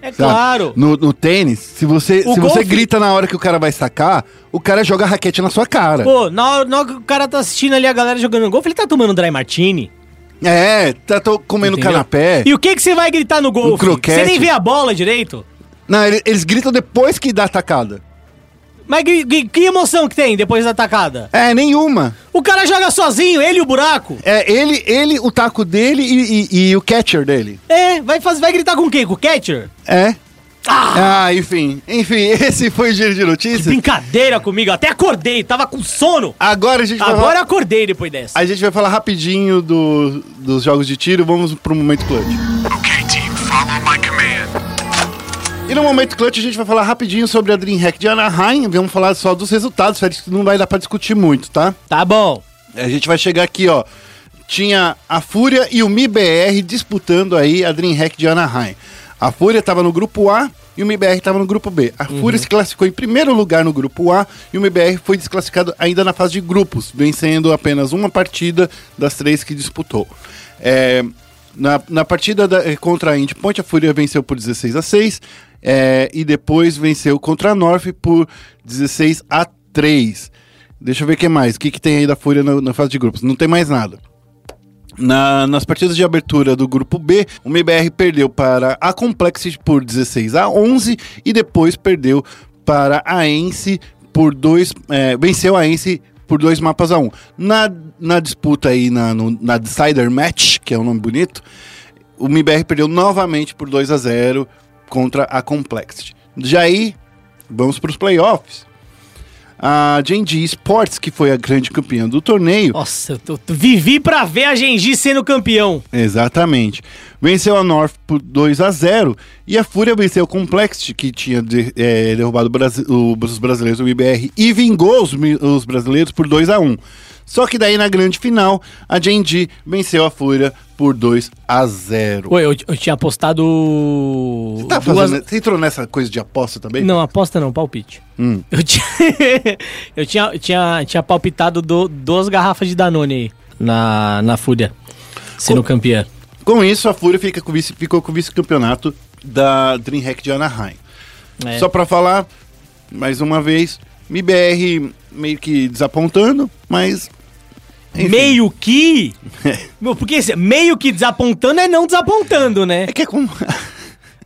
É sabe? claro. No, no tênis, se você, O se você golfe- grita na hora que o cara vai sacar, o cara joga raquete na sua cara. Pô, na hora, na hora que o cara tá assistindo ali a galera jogando golfe, ele tá tomando dry martini. É, tá tô comendo entendeu? canapé. E o que que você vai gritar no croquete. Você nem vê a bola direito. Não, ele- eles gritam depois que dá a tacada. Mas que, que- que emoção que tem depois da atacada? É, nenhuma. O cara joga sozinho, ele e o buraco. É ele, ele o taco dele e, e- e o catcher dele. É, vai, fazer, vai gritar com quem? Com o catcher? É. Ah, enfim. Enfim, esse foi o Giro de Notícias. Brincadeira comigo, até acordei, tava com sono. Agora a gente vai Agora falar, acordei depois dessa. a gente vai falar rapidinho do- dos jogos de tiro. Vamos pro momento clutch. Okay, team, follow my command. E no momento clutch a gente vai falar rapidinho sobre a DreamHack de Anaheim. Vamos falar só dos resultados, Félix, que não vai dar pra discutir muito, tá? Tá bom. A gente vai chegar aqui, ó. Tinha a Fúria e o MIBR disputando aí a DreamHack de Anaheim. A Fúria estava no grupo A e o MIBR estava no grupo B. A Fúria se classificou em primeiro lugar no grupo A e o MIBR foi desclassificado ainda na fase de grupos, vencendo apenas uma partida das três que disputou. É, na, na partida da- contra a Indy Point, a Fúria venceu por 16 a 6 é, e depois venceu contra a North por 16 a 3. Deixa eu ver o que mais. O que, que tem aí da Fúria na, na fase de grupos? Não tem mais nada. Na- nas partidas de abertura do grupo B, o MBR perdeu para a Complexity por 16 a 11 e depois perdeu para a Ence por dois. é, venceu a Ence por dois mapas a um. Na, na disputa aí, na, no- na Decider Match, que é um nome bonito, o MBR perdeu novamente por 2 a 0 contra a Complexity. Já aí, vamos para os playoffs. A Genji Sports, que foi a grande campeã do torneio, Nossa, eu vivi pra ver a Genji sendo campeão. Exatamente. Venceu a North por 2 a 0 e a Fúria venceu o Complexity, que tinha de- eh, derrubado o Brasi- o- os brasileiros do IBR e vingou os, os brasileiros por 2 a 1 Só que daí na grande final, a Genji venceu a Fúria por 2 a 0 Pô, eu, eu tinha apostado. Você, tá duas- fazendo- você entrou nessa coisa de aposta também? Não, aposta não, palpite. Hum. Eu tinha, eu tinha, tinha, tinha palpitado do, duas garrafas de Danone aí na, na Fúria, sendo campeã. Com isso, a Fúria fica com vice- ficou com o vice-campeonato da DreamHack de Anaheim. É. Só pra falar, mais uma vez, MBR meio que desapontando, mas. Enfim. Meio que. Meu, porque meio que desapontando é não desapontando, né? É que é com.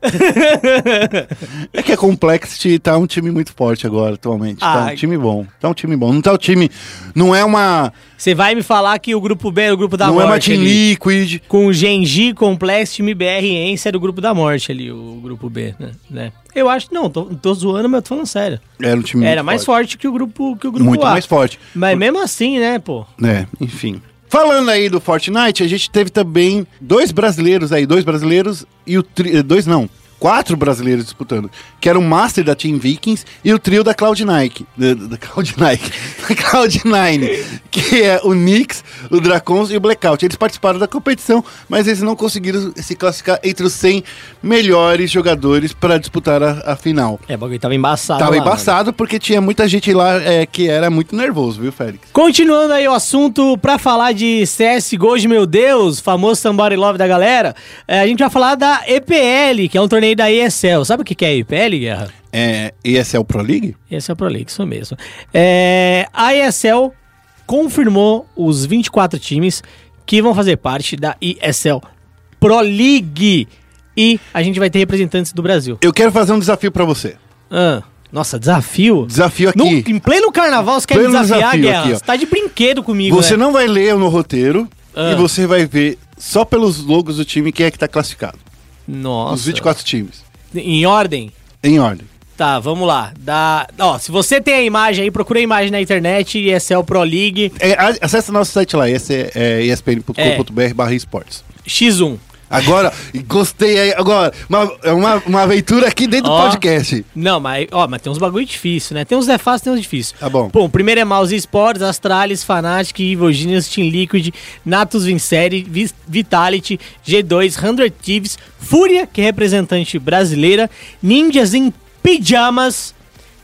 é que a Complexity tá um time muito forte agora, atualmente. Tá Ah. um time bom. Tá um time bom. Não tá o time. Não é uma. Você vai me falar que o grupo B é o grupo da não morte. é uma Team ali. Liquid. Com o Genji, Complex, time BR e Ence era o grupo da morte ali, o grupo B, né? né? Eu acho, não, tô, tô zoando, mas eu tô falando sério. Era um time Era mais forte. forte que o grupo, que o grupo Muito A. mais forte. Mas mesmo assim, né, pô? É, enfim. Falando aí do Fortnite, a gente teve também dois brasileiros aí, dois brasileiros e o tri... eh, dois não, quatro brasileiros disputando, que era o Master da Team Vikings e o trio da Cloud Nike, da, da Cloud Nike, da Cloud9, que é o Nix, o Dracons e o Blackout. Eles participaram da competição, mas eles não conseguiram se classificar entre os 100 melhores jogadores para disputar a, a final. É, bagulho tava embaçado. Tava lá, mano. embaçado porque tinha muita gente lá eh, que era muito nervoso, viu, Félix? Continuando aí o assunto pra falar de CSGO de meu Deus, famoso Somebody Love da galera, é, a gente vai falar da EPL, que é um torneio da ESL. Sabe o que é EPL, Guerra? É, ESL Pro League? Esse é o Pro League, isso mesmo. É, a ESL confirmou os 24 times que vão fazer parte da ESL Pro League. E a gente vai ter representantes do Brasil. Eu quero fazer um desafio pra você. Ah, nossa, desafio? Desafio aqui. No- em pleno carnaval, você quer Pleno desafiar, Guerra? aqui, ó. você tá de brinquedo comigo, Você né? não vai ler no roteiro Ah. e você vai ver só pelos logos do time quem é que tá classificado. Nossa. Os 24 times. Em ordem? Em ordem. Tá, vamos lá. Da... Ó, se você tem a imagem aí, procura a imagem na internet, ESL Pro League É, acesse nosso site lá, esse é, é espn.com.br barra esportes. X1. Agora, gostei aí. Agora, uma, é uma, uma aventura aqui dentro Ó. do podcast. Não, mas, ó, mas tem uns bagulho difícil, né? Tem uns é fácil, tem uns difícil. Tá bom. Bom, primeiro é Mouse Sports, Astralis, Fnatic, Evil Genius, Team Liquid, Natus Vincere, Vi- Vitality, G2, 100 Thieves, Fúria, que é representante brasileira, Ninjas em Pijamas,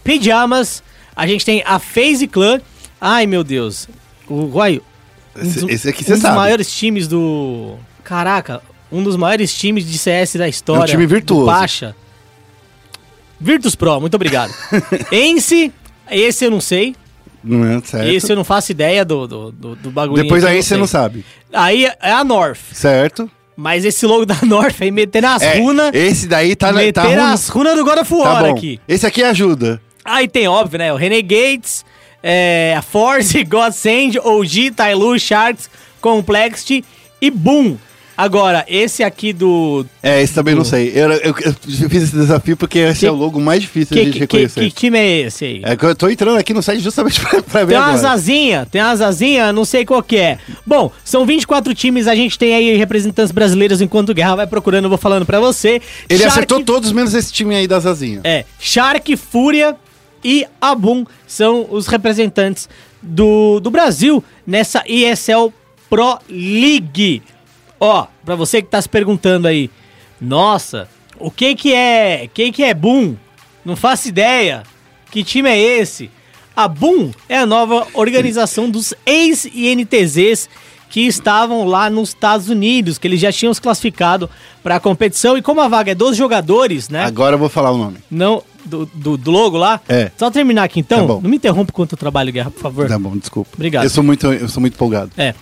Pijamas, a gente tem a FaZe Clan, ai meu Deus, o Guai, um Esse- dos- esse aqui um você dos sabe. maiores times do... Caraca, um dos maiores times de CS da história. É um time virtuoso. Pacha. Virtus Pro, muito obrigado. Ence, esse eu não sei. Não é certo. Esse eu não faço ideia do, do, do, do bagulho. Depois aí você não sabe. Aí é a North. Certo? Mas esse logo da North aí, metendo as É, runas. esse daí tá, na- tá Meter ruim. as runas do God of War Tá aqui. Esse aqui ajuda. Aí tem, óbvio, né? O Renegades, é, a Force, Godsend, OG, Tailu, Sharks, Complexity e Boom. Agora, esse aqui do. É, esse também não sei. Eu, eu- eu fiz esse desafio porque esse Que- é o logo mais difícil Que, de a gente que, que, reconhecer. que time é esse aí? É que eu tô entrando aqui no site justamente pra, pra ver Tem umas agora. asinhas, tem umas asinhas, não sei qual que é. Bom, são 24 times, a gente tem aí representantes brasileiros enquanto Guerra vai procurando, eu vou falando pra você. Ele Shark- acertou todos menos esse time aí das asinhas. É, Shark, Fúria e Abum são os representantes do, do Brasil nessa ESL Pro League. Ó, pra você que tá se perguntando aí, nossa, o que que é, quem que é Boom? Não faço ideia. Que time é esse? A Boom é a nova organização dos ex-INTZs que estavam lá nos Estados Unidos, que eles já tinham se classificado pra competição e como a vaga é dos jogadores, né? Agora eu vou falar o nome. Não, do, do, do logo lá? É. Só terminar aqui então. Tá bom. não me interrompa enquanto eu trabalho, Guerra, por favor. Tá bom, desculpa. Obrigado. Eu sou muito, eu sou muito empolgado. É.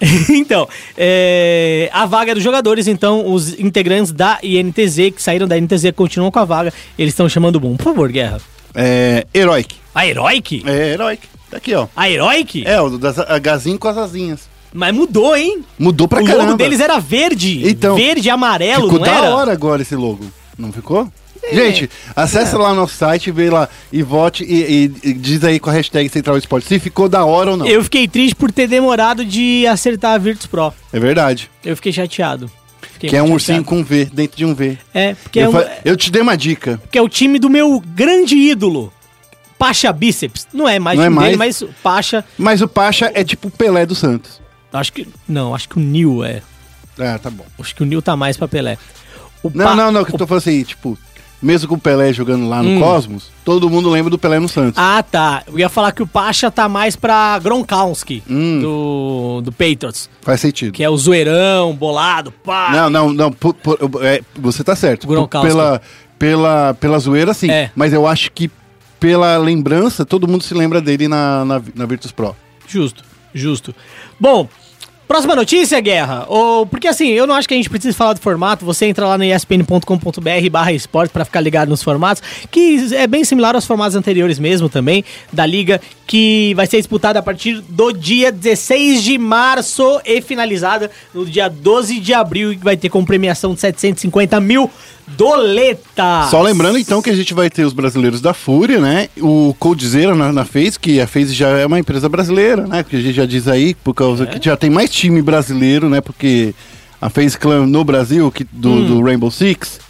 então, é, a vaga é dos jogadores, então, os integrantes da INTZ, que saíram da INTZ, continuam com a vaga. Eles estão chamando o Boom. Por favor, Guerra. É. Heroic. A Heroic? É, Heroic. Tá aqui, ó. A Heroic? É, o das Hzinho com as asinhas. Mas mudou, hein? Mudou pra o caramba. logo deles era verde. Então, verde e amarelo, Ficou não da era? hora agora esse logo. Não ficou? É. Gente, acessa lá no nosso site, vê lá e vote e, e- e diz aí com a hashtag Central Esporte se ficou da hora ou não. Eu fiquei triste por ter demorado de acertar a Virtus Pro. É verdade. Eu fiquei chateado. Fiquei que é um muito ursinho chateado. com V, dentro de um V. É, porque é eu, um, fa- eu te dei uma dica. que é o time do meu grande ídolo, Pacha Bíceps. Não é mais Não é time dele, mais? mas Pacha. Mas o Pacha é tipo o Pelé do Santos. Acho que. Não, acho que o Nil é. Ah, tá bom. Acho que o Nil tá mais pra Pelé. O Não, Pa- não, não, que eu tô falando assim, tipo, mesmo com o Pelé jogando lá no Hum. Cosmos, todo mundo lembra do Pelé no Santos. Ah, tá. Eu ia falar que o Pacha tá mais pra Gronkowski, Hum. do, do Patriots. Faz sentido. Que é o zoeirão, bolado, pá. Não, não, não. pu- pu- é, você tá certo. Gronkowski. Pela, pela, pela zoeira, sim. É. Mas eu acho que pela lembrança, todo mundo se lembra dele na, na, na Virtus Pro. Justo, justo. Bom, próxima notícia, Guerra. Ou, porque assim, eu não acho que a gente precisa falar do formato. Você entra lá no espn.com.br barra esporte pra ficar ligado nos formatos, que é bem similar aos formatos anteriores mesmo também, da liga, que vai ser disputada a partir do dia 16 de março e finalizada no dia 12 de abril, que vai ter como premiação de 750 mil doletas. Só lembrando então que a gente vai ter os brasileiros da Fúria, né? O Coldzera na, na FaZe, que a FaZe já é uma empresa brasileira, né? Que a gente já diz aí, por causa É? que já tem mais time brasileiro, né? Porque a FaZe Clan no Brasil, que, do, do Rainbow Six,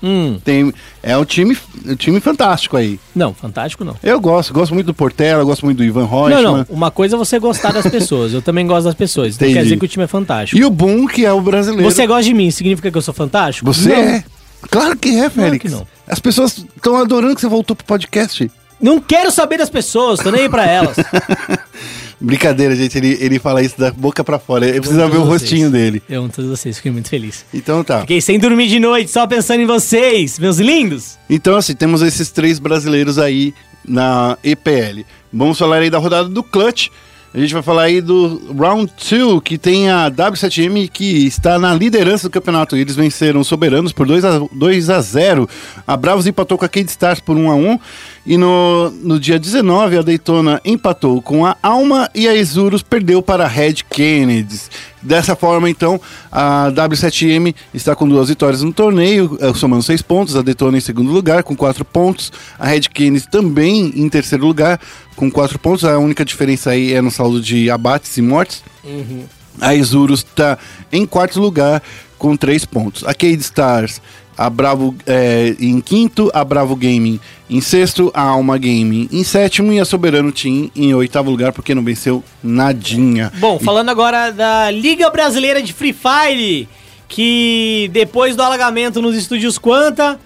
Hum, tem, é um time, um time fantástico aí. não, fantástico não. Eu gosto, gosto muito do Portela, gosto muito do Ivan Não, Reutemann. não. Uma coisa é você gostar das pessoas. Eu também gosto das pessoas. Então quer Entendi. dizer que o time é fantástico. E o Boom, que é o brasileiro. Você gosta de mim, significa que eu sou fantástico? Você Não. é? Claro que é, Félix. que não. As pessoas estão adorando que você voltou pro podcast. Não quero saber das pessoas, tô nem aí pra elas. Brincadeira, gente. Ele, ele fala isso da boca pra fora. Eu preciso ver o vocês. rostinho dele. Eu amo todos vocês, fiquei muito feliz. Então tá. Fiquei sem dormir de noite, só pensando em vocês, meus lindos. Então, assim, temos esses três brasileiros aí na EPL. Vamos falar aí da rodada do Clutch. A gente vai falar aí do Round 2, que tem a W7M que está na liderança do campeonato. Eles venceram os soberanos por 2 a, 2 a 0. A Bravos empatou com a Cade Stars por 1 a 1. E no, no dia 19, a Daytona empatou com a Alma e a Isurus perdeu para a Red Kennedys. Dessa forma, então, a W7M está com duas vitórias no torneio, eh, somando seis pontos. A Daytona em segundo lugar, com quatro pontos. A Red Kennedys também em terceiro lugar, com quatro pontos. A única diferença aí é no saldo de abates e mortes. A Isurus está em quarto lugar com três pontos. A Cade Stars, a Bravo é, em quinto, a Bravo Gaming em sexto, a Alma Gaming em sétimo e a Soberano Team em oitavo lugar, porque não venceu nadinha. Bom, falando agora da Liga Brasileira de Free Fire, que depois do alagamento nos estúdios Quanta,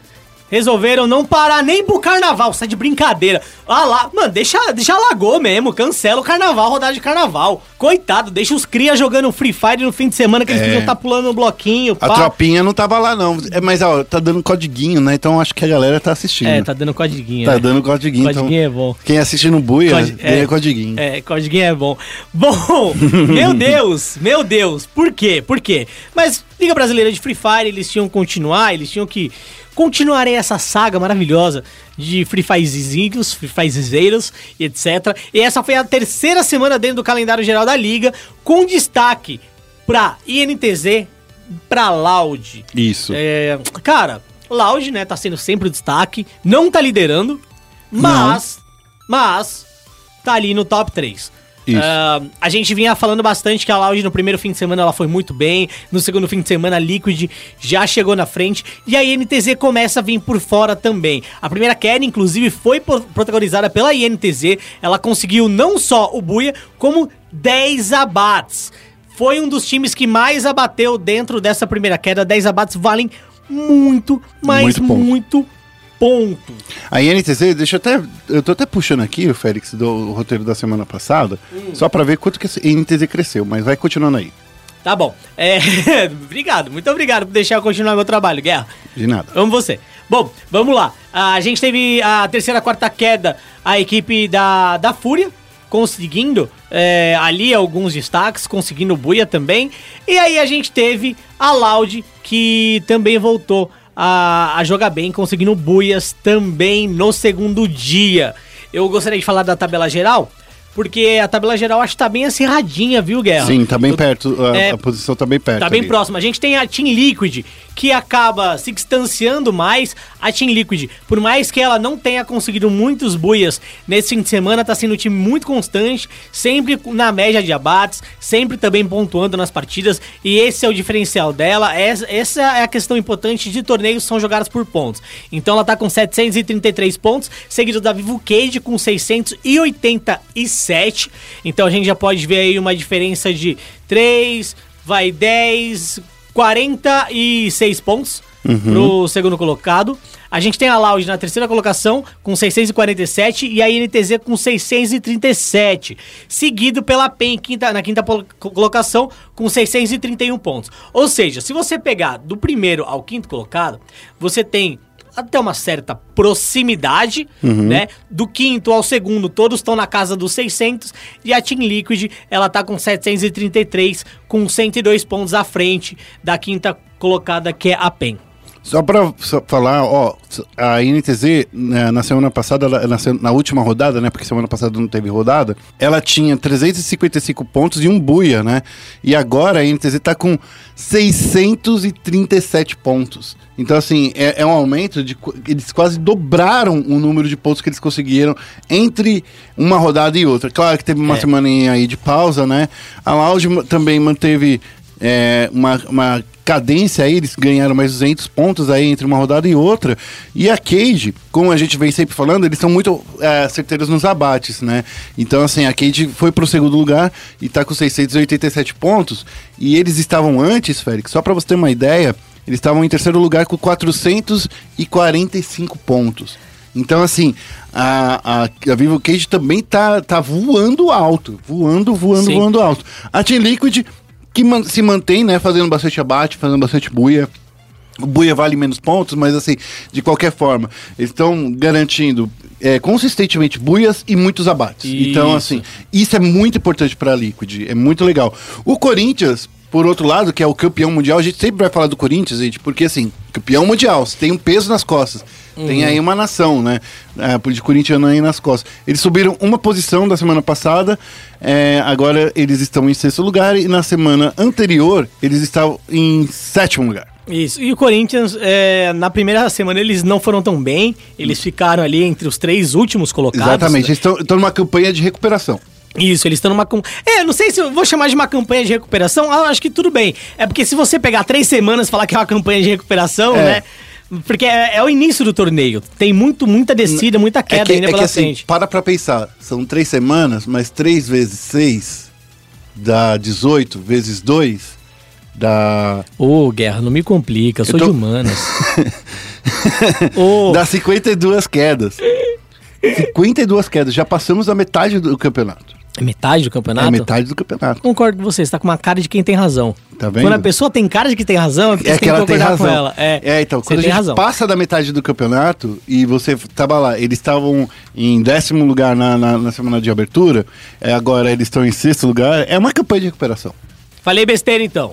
resolveram não parar nem pro carnaval, sai de brincadeira. Ah lá, mano, deixa, deixa alagou mesmo, cancela o carnaval, rodada de carnaval. Coitado, deixa os cria jogando Free Fire no fim de semana que eles É. podiam estar pulando no bloquinho, A pá. tropinha não tava lá, não. É, mas, ó, tá dando codiguinho, né? Então acho que a galera tá assistindo. É, tá dando codiguinho, Tá né? dando codiguinho. Codiguinho é então, bom. Quem assiste no Buia, ganha é. codiguinho. É, codiguinho é bom. Bom, meu Deus, meu Deus, por quê? Por quê? Mas Liga Brasileira de Free Fire, eles tinham que continuar, eles tinham que continuarem essa saga maravilhosa de Free Firezinhos, Free Firezeiros e etc. E essa foi a terceira semana dentro do calendário geral da Liga, com destaque pra INTZ, pra Loud. Isso. É, cara, Loud, né, tá sendo sempre o destaque, não tá liderando, mas, mas, tá ali no top 3. Ah, a gente vinha falando bastante que a Loud no primeiro fim de semana ela foi muito bem, no segundo fim de semana a Liquid já chegou na frente e a INTZ começa a vir por fora também. A primeira queda, inclusive, foi pro- protagonizada pela INTZ, ela conseguiu não só o Buia, como 10 abates. Foi um dos times que mais abateu dentro dessa primeira queda. 10 abates valem muito, mas Muito muito ponto. A INTZ, deixa eu até. Eu tô até puxando aqui, o Félix, do roteiro da semana passada, Hum. só pra ver quanto que a INTZ cresceu, mas vai continuando aí. Tá bom. É, obrigado, muito obrigado por deixar eu continuar meu trabalho, Guerra. De nada. Amo você. Bom, vamos lá. A gente teve a terceira, quarta queda, a equipe da, da Fúria, conseguindo é, ali alguns destaques, conseguindo o Buia também. E aí a gente teve a Loud, que também voltou a, a jogar bem, conseguindo Buias também no segundo dia. Eu gostaria de falar da tabela geral, porque a tabela geral acho que tá bem acirradinha, viu, Guerra? Sim, tá bem Eu- perto, a, É, a posição tá bem perto. Tá bem ali. próximo. A gente tem a Team Liquid, que acaba se distanciando mais. A Team Liquid, por mais que ela não tenha conseguido muitos buias nesse fim de semana, tá sendo um time muito constante, sempre na média de abates, sempre também pontuando nas partidas. E esse é o diferencial dela. Essa, essa é a questão importante de torneios que são jogados por pontos. Então ela tá com 733 pontos, seguido da Vivo Cage com 687. Então a gente já pode ver aí uma diferença de 3, vai 10, 46 pontos pro segundo colocado. A gente tem a Loud na terceira colocação com 647 e a INTZ com 637, seguido pela PEN quinta, na quinta colocação com 631 pontos. Ou seja, se você pegar do primeiro ao quinto colocado, você tem até uma certa proximidade, né? Do quinto ao segundo, todos estão na casa dos 600 e a Team Liquid, ela tá com 733 com 102 pontos à frente da quinta colocada que é a PEN. Só pra só falar, ó, a INTZ, né, na semana passada, na, na última rodada, né, porque semana passada não teve rodada, ela tinha 355 pontos e um buia, né? E agora a INTZ tá com 637 pontos. Então, assim, é, é um aumento de. Eles quase dobraram o número de pontos que eles conseguiram entre uma rodada e outra. Claro que teve uma É. semaninha aí de pausa, né? A Loud também manteve é, uma, uma cadência aí, eles ganharam mais 200 pontos aí entre uma rodada e outra. E a Cage, como a gente vem sempre falando, eles são muito é, certeiros nos abates, né? Então, assim, a Cage foi pro segundo lugar e tá com 687 pontos. E eles estavam antes, Félix, só pra você ter uma ideia, eles estavam em terceiro lugar com 445 pontos. Então, assim, a, a, a Vivo Cage também tá, tá voando alto. Voando, voando, Sim. voando alto. A Team Liquid, que man- se mantém, né, fazendo bastante abate, fazendo bastante buia. O buia vale menos pontos, mas assim, de qualquer forma, eles estão garantindo é, consistentemente buias e muitos abates. Então, Isso. assim, isso é muito importante para a Liquid, é muito legal. O Corinthians, por outro lado, que é o campeão mundial, a gente sempre vai falar do Corinthians, gente, porque assim, campeão mundial, você tem um peso nas costas. Tem aí uma nação, né? É, de corintiano aí nas costas. Eles subiram uma posição da semana passada, é, agora eles estão em sexto lugar, e na semana anterior eles estavam em sétimo lugar. Isso. E o Corinthians, é, na primeira semana, eles não foram tão bem. Eles ficaram ali entre os três últimos colocados. Exatamente, eles estão estão numa campanha de recuperação. Isso, eles estão numa. É, não sei se eu vou chamar de uma campanha de recuperação. Ah, acho que tudo bem. É porque se você pegar três semanas e falar que é uma campanha de recuperação, É. né? Porque é, é o início do torneio. Tem muito, muita descida, muita queda é que, ainda é que pela assim, frente. para pra pensar, são três semanas, mas três vezes seis dá 18, vezes dois dá, Ô, Guerra, não me complica, eu sou tô- de humanas. Ô, dá 52 quedas. 52 quedas, já passamos a metade do campeonato. É metade do É campeonato? metade do campeonato. Concordo com você, você tá com uma cara de quem tem razão. Tá vendo? Quando a pessoa tem cara de que tem razão, é É que ela tem razão. com ela. É, então, você quando a gente razão. passa da metade do campeonato e você tava lá, eles estavam em décimo lugar na, na, na semana de abertura, é, agora eles estão em sexto lugar, é uma campanha de recuperação. Falei besteira então.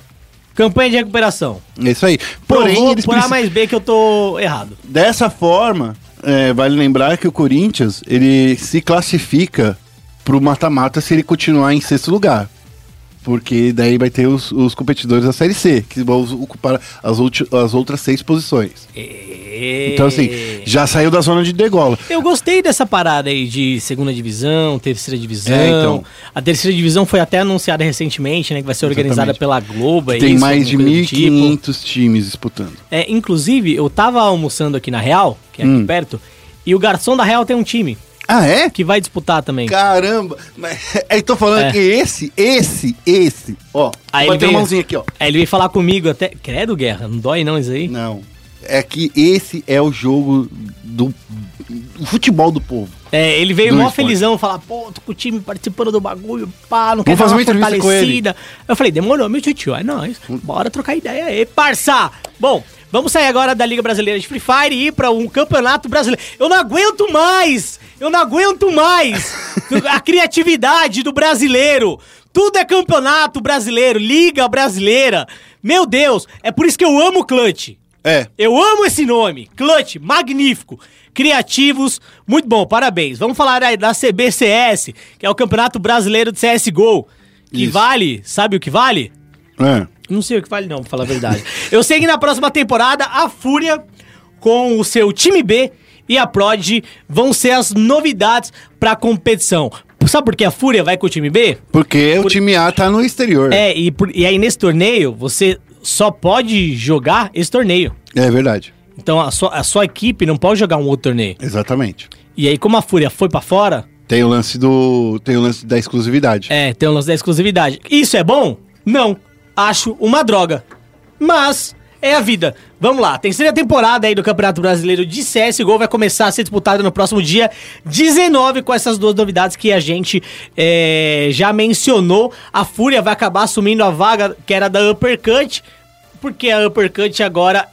Campanha de recuperação. É isso aí. Porém, Provou eles por A precisam- mais B que eu tô errado. Dessa forma, é, vale lembrar que o Corinthians ele se classifica pro mata-mata se ele continuar em sexto lugar. Porque daí vai ter os, os competidores da Série C, que vão ocupar as, as outras seis posições. Então, assim, já saiu da zona de degola. Eu gostei dessa parada aí de segunda divisão, terceira divisão. É, então. A terceira divisão foi até anunciada recentemente, né? Que vai ser organizada Exatamente. pela Globo. é Tem isso, mais de alguma coisa do tipo. 1.500 times disputando. É, inclusive, eu tava almoçando aqui na Real, que é aqui Hum. perto, e o garçom da Real tem um time Ah, é? que vai disputar também. Caramba! Mas, eu tô falando É. que esse, esse, esse, ó. Aí ele bater a veio- mãozinha aqui, ó. Aí ele veio falar comigo até. Credo, guerra, não dói não isso aí? Não. É que esse é o jogo do, do futebol do povo. É, ele veio mó esporte. felizão, falar, pô, tô com o time participando do bagulho, pá, não quer fazer uma uma entrevista com ele. fortalecida. Eu falei, demorou, meu tio, é nóis. Bora trocar ideia aí, parça! Bom, vamos sair agora da Liga Brasileira de Free Fire e ir pra um campeonato brasileiro. Eu não aguento mais! Eu não aguento mais a criatividade do brasileiro. Tudo é campeonato brasileiro, liga brasileira. Meu Deus, é por isso que eu amo o Clutch. É. Eu amo esse nome. Clutch, magnífico. Criativos, muito bom, parabéns. Vamos falar aí da CBCS, que é o Campeonato Brasileiro de CSGO. Que Isso. vale, sabe o que vale? É. Não sei o que vale não, pra falar a verdade. Eu sei que na próxima temporada, a Fúria, com o seu time B e a Prod, vão ser as novidades pra competição. Sabe por que a Fúria vai com o time B? Porque o time A tá no exterior. É, e, por- e aí nesse torneio, você só pode jogar esse torneio. É verdade. Então a sua, a sua equipe não pode jogar um outro torneio. Exatamente. E aí, como a Fúria foi pra fora, Tem o lance do. Tem o lance da exclusividade. é, tem o lance da exclusividade. Isso é bom? Não. Acho uma droga. Mas é a vida. Vamos lá, terceira temporada aí do Campeonato Brasileiro de CSGO vai começar a ser disputada no próximo dia 19 com essas duas novidades que a gente é, já mencionou. A Fúria vai acabar assumindo a vaga que era da Uppercut, porque a Uppercut agora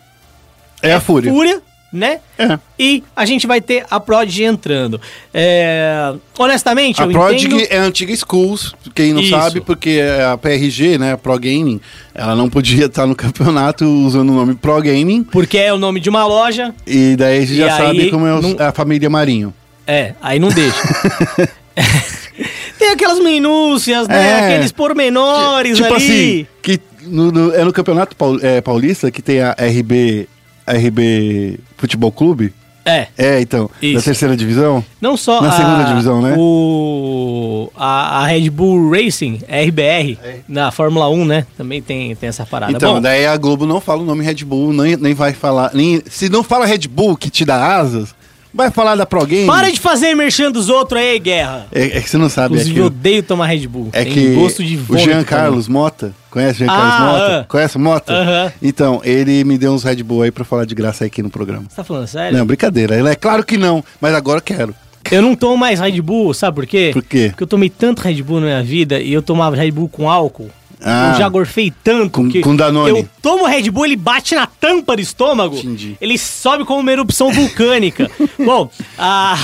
É a Fúria. Fúria, né? É. E a gente vai ter a Prodigy entrando. É, honestamente, A eu Prodigy entendo... é a antiga Schools, quem não Isso. sabe, porque a PRG, né, a Pro Gaming, ela não podia estar no campeonato usando o nome Pro Gaming, Porque é o nome de uma loja. e daí a gente já sabe como é os- não- a família Marinho. É, aí não deixa. Tem aquelas minúcias, né? É. Aqueles pormenores tipo ali. assim, que no- no- é no Campeonato é, Paulista que tem a RB, RB Futebol Clube. É. É, então, Isso. da terceira divisão. Não só Na a, segunda divisão, né? O, a, a Red Bull Racing, RBR, na Fórmula 1, né? Também tem, tem essa parada. Então, Bom, daí a Globo não fala o nome Red Bull, nem, nem vai falar. Nem, se não fala Red Bull que te dá asas, vai falar da Pro Game. para de fazer merchan dos outros aí, Guerra. É, é que você não sabe. É Inclusive, que, eu odeio tomar Red Bull. é Tem que gosto de o Jean também. Carlos Mota, conhece o Jean Carlos Ah, Mota? ah. Conhece o Mota? Aham. Então, ele me deu uns Red Bull aí pra falar de graça aqui no programa. Você tá falando sério? Não, brincadeira. Ele é claro que não, mas agora eu quero. Eu não tomo mais Red Bull, sabe por quê? Por quê? Porque eu tomei tanto Red Bull na minha vida e eu tomava Red Bull com álcool. Ah. eu já gorfei tanto Com- que com Danone. eu tomo Red Bull, ele bate na tampa do estômago. Entendi. Ele sobe como uma erupção vulcânica. Bom, a,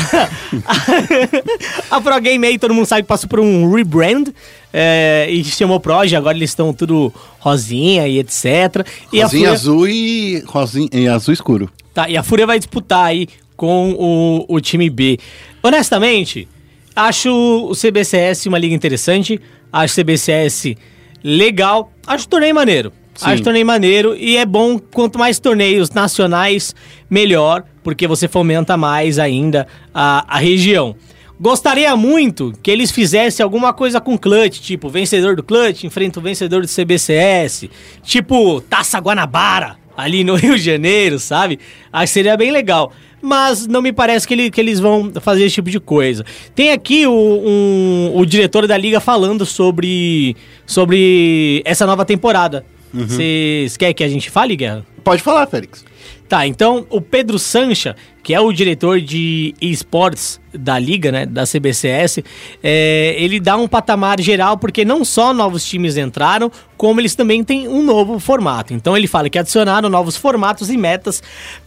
a, Pro Game aí, todo mundo sabe que passou por um rebrand é, e se chamou Proj, agora eles estão tudo rosinha e etc. E Rosinha Fúria- azul e, rosinha, e azul escuro. Tá, e a Fúria vai disputar aí com o, o time B. Honestamente, acho o CBCS uma liga interessante. Acho o CBCS legal. Acho o torneio maneiro. Sim. Acho o torneio maneiro e é bom quanto mais torneios nacionais, melhor, porque você fomenta mais ainda a, a região. Gostaria muito que eles fizessem alguma coisa com clutch, tipo, vencedor do clutch enfrenta o vencedor do CBCS, tipo, Taça Guanabara, ali no Rio de Janeiro, sabe? Acho que seria bem legal. Mas não me parece que, ele- que eles vão fazer esse tipo de coisa. Tem aqui o, um- o diretor da liga falando sobre, sobre essa nova temporada. Vocês querem que a gente fale, Guerra? Pode falar, Félix. Tá, então o Pedro Sancha, que é o diretor de esportes da liga, né, da CBCS, é, ele dá um patamar geral porque não só novos times entraram, como eles também têm um novo formato. Então ele fala que adicionaram novos formatos e metas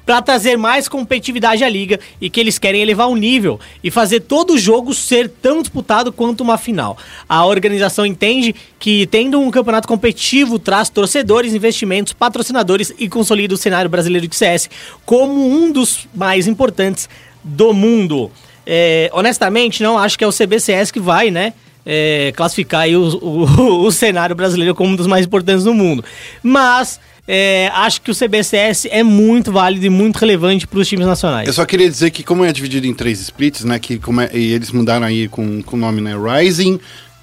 para trazer mais competitividade à liga e que eles querem elevar o nível e fazer todo o jogo ser tão disputado quanto uma final. A organização entende que tendo um campeonato competitivo traz torcedores, investimentos, patrocinadores e consolida o cenário brasileiro de CS como um dos mais importantes do mundo. É, honestamente, não acho que é o CBCS que vai, né? é, classificar o, o- o cenário brasileiro como um dos mais importantes do mundo. Mas é, acho que o CBCS é muito válido e muito relevante para os times nacionais. Eu só queria dizer que como é dividido em três splits, né? Que como é- e eles mudaram aí com o nome, né? Rising,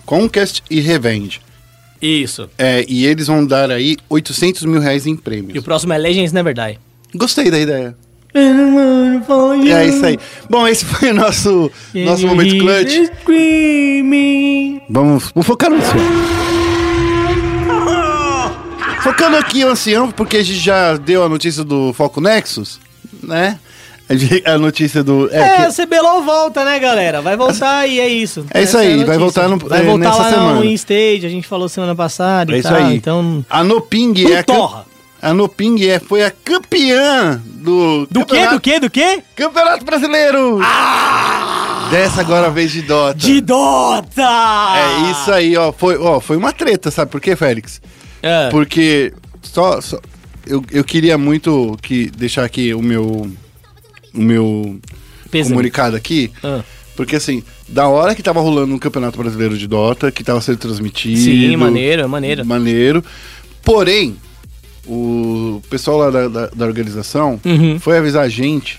Conquest e Revenge. Isso. É, e eles vão dar aí 800 mil reais em E o prêmios. próximo é Legends Never Die. Gostei da ideia. É isso aí. Bom, esse foi o nosso, nosso momento clutch. Vamos, vamos focar no ancião. Focando aqui o ancião, porque a gente já deu a notícia do Foco Nexus, né? A notícia do. É, É, que- o CBLOL volta, né, galera? Vai voltar e é isso. É isso Essa aí, a vai voltar no- Vai é, voltar nessa lá semana. no InStage, a gente falou semana passada é e isso tal. aí. Então. A Noping é a, Torra. a Noping é, foi a campeã do. Do quê? Do quê? Do quê? Campeonato Brasileiro! Dessa agora vez de Dota. De Dota! É isso aí, ó. Foi, ó. foi uma treta, sabe por quê, Félix? É. Porque só, só- eu, eu queria muito que deixar aqui o meu o meu comunicado aqui, Ah. porque assim, da hora que tava rolando um Campeonato Brasileiro de Dota, que tava sendo transmitido. Sim, maneiro, é maneiro. Maneiro. Porém, o pessoal lá da, da, da organização Uhum. foi avisar a gente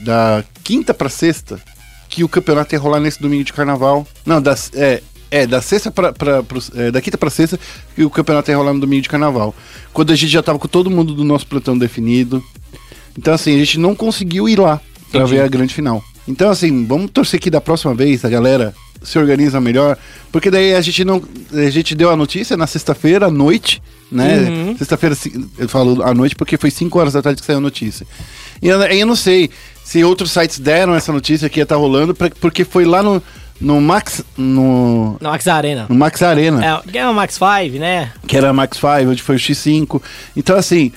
da quinta pra sexta que o campeonato ia rolar nesse domingo de carnaval. Não, das, é, é, da sexta pra, pra, é, da quinta pra sexta que o campeonato ia rolar no domingo de carnaval. Quando a gente já tava com todo mundo do nosso plantão definido. Então, assim, a gente não conseguiu ir lá pra Entendi. ver a grande final. Então, assim, vamos torcer que da próxima vez a galera se organiza melhor, porque daí a gente não. A gente deu a notícia na sexta-feira à noite, né? Uhum. Sexta-feira, eu falo à noite porque foi 5 horas da tarde que saiu a notícia. E eu, eu não sei se outros sites deram essa notícia que ia estar rolando, pra- porque foi lá no, no Max. No, Na Max Arena. no Max Arena É, é uma Max 5, né? que era a Max 5, onde foi o X5. Então, assim,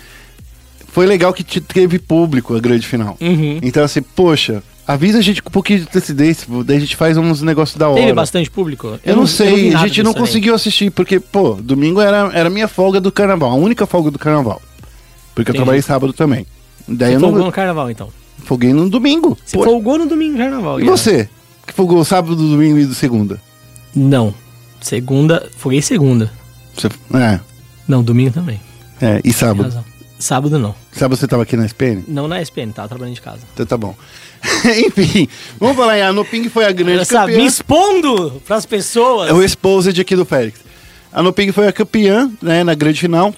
foi legal que te- teve público a grande final. Uhum. Então, assim, poxa, avisa a gente com um pouquinho de antecedência, daí a gente faz uns negócios da hora. Teve bastante público? Eu, não sei, vi a nada gente não também. conseguiu assistir, porque, pô, domingo era, era minha folga do carnaval, a única folga do carnaval. Porque eu Entendi. trabalhei sábado também. Daí Você eu folgou não no carnaval, então. folguei no domingo. Você folgou no domingo carnaval. E você? Que folgou sábado, domingo e segunda? Não. Segunda. Folguei segunda. Você, é, Não, domingo também. é, e sábado? Sábado não. Sábado você tava aqui na SPN? Não na SPN, tava trabalhando de casa. Então tá bom. Enfim, vamos falar aí, a Noping foi a grande Eu sabe, me campeã. expondo pras pessoas. É o exposed aqui do Félix. A Noping foi a campeã, né, na grande final.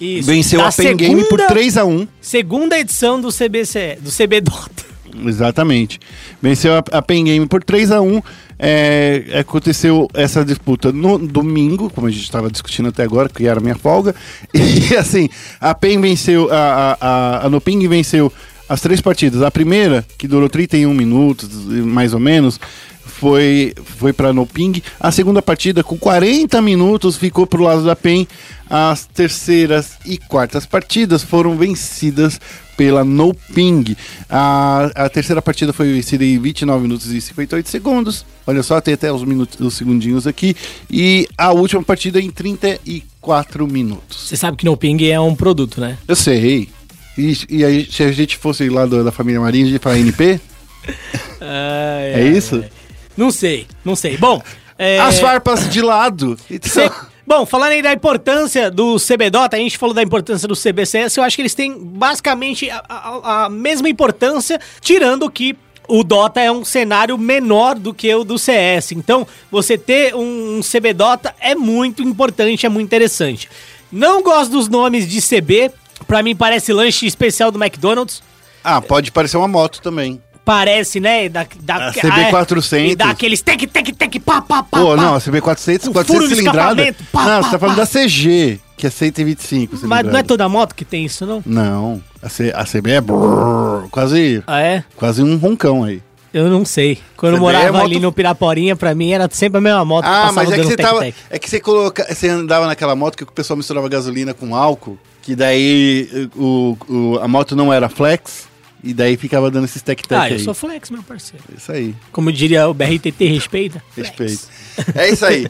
Isso. Venceu Da a Pen Game por segunda- 3 a 1 Segunda edição do CBC, do CB Dota. Exatamente. Venceu a, a Pen Game por 3 a 1 É, aconteceu essa disputa no domingo, como a gente estava discutindo até agora, que era minha folga. E assim, a PEN venceu, a, a, a, a Noping venceu as três partidas. A primeira, que durou 31 minutos, mais ou menos, foi, foi para Noping. A segunda partida, com 40 minutos, ficou pro lado da PEN. As terceiras e quartas partidas foram vencidas pela No Ping. A, a terceira partida foi vencida em 29 minutos e 58 segundos. Olha só, tem até os, minutos, os segundinhos aqui. E a última partida em 34 minutos. Você sabe que no Ping é um produto, né? Eu sei. E, e aí, se a gente fosse lá do- da família Marinha, a gente fala NP? É isso? Não sei, não sei. Bom, é... As farpas de lado. Então, Cê- Bom, falando aí da importância do CBDOTA, a gente falou da importância do CBCS, eu acho que eles têm basicamente a, a- a mesma importância, tirando que o Dota é um cenário menor do que o do CS. Então, você ter um, um CB Dota é muito importante, é muito interessante. Não gosto dos nomes de CB. Pra mim parece lanche especial do McDonald's. Ah, pode parecer uma moto também. Parece, né? Da, da, A CB400. E dá aqueles tec, tec, tec, pá, pá, pá. Pô, não, a CB400, Com 400 furo no cilindrada. pá, não, pá, você tá falando pá. da CG, que é 125 Mas cilindrada. não é toda moto que tem isso, não? Não, a, C, a CB é brrr, quase, Ah, é? quase um roncão aí. Eu não sei. Quando eu CB morava é moto- ali no Piraporinha, pra mim era sempre a mesma moto. Ah, mas é que você tava. tec-tec. É que você coloca. Você andava naquela moto que o pessoal misturava gasolina com álcool, que daí eh, o, o- a moto não era flex, e daí ficava dando esses tec-tec Ah, aí. eu sou flex, meu parceiro. Isso aí, Como diria o BRTT, respeita. respeito. É isso aí.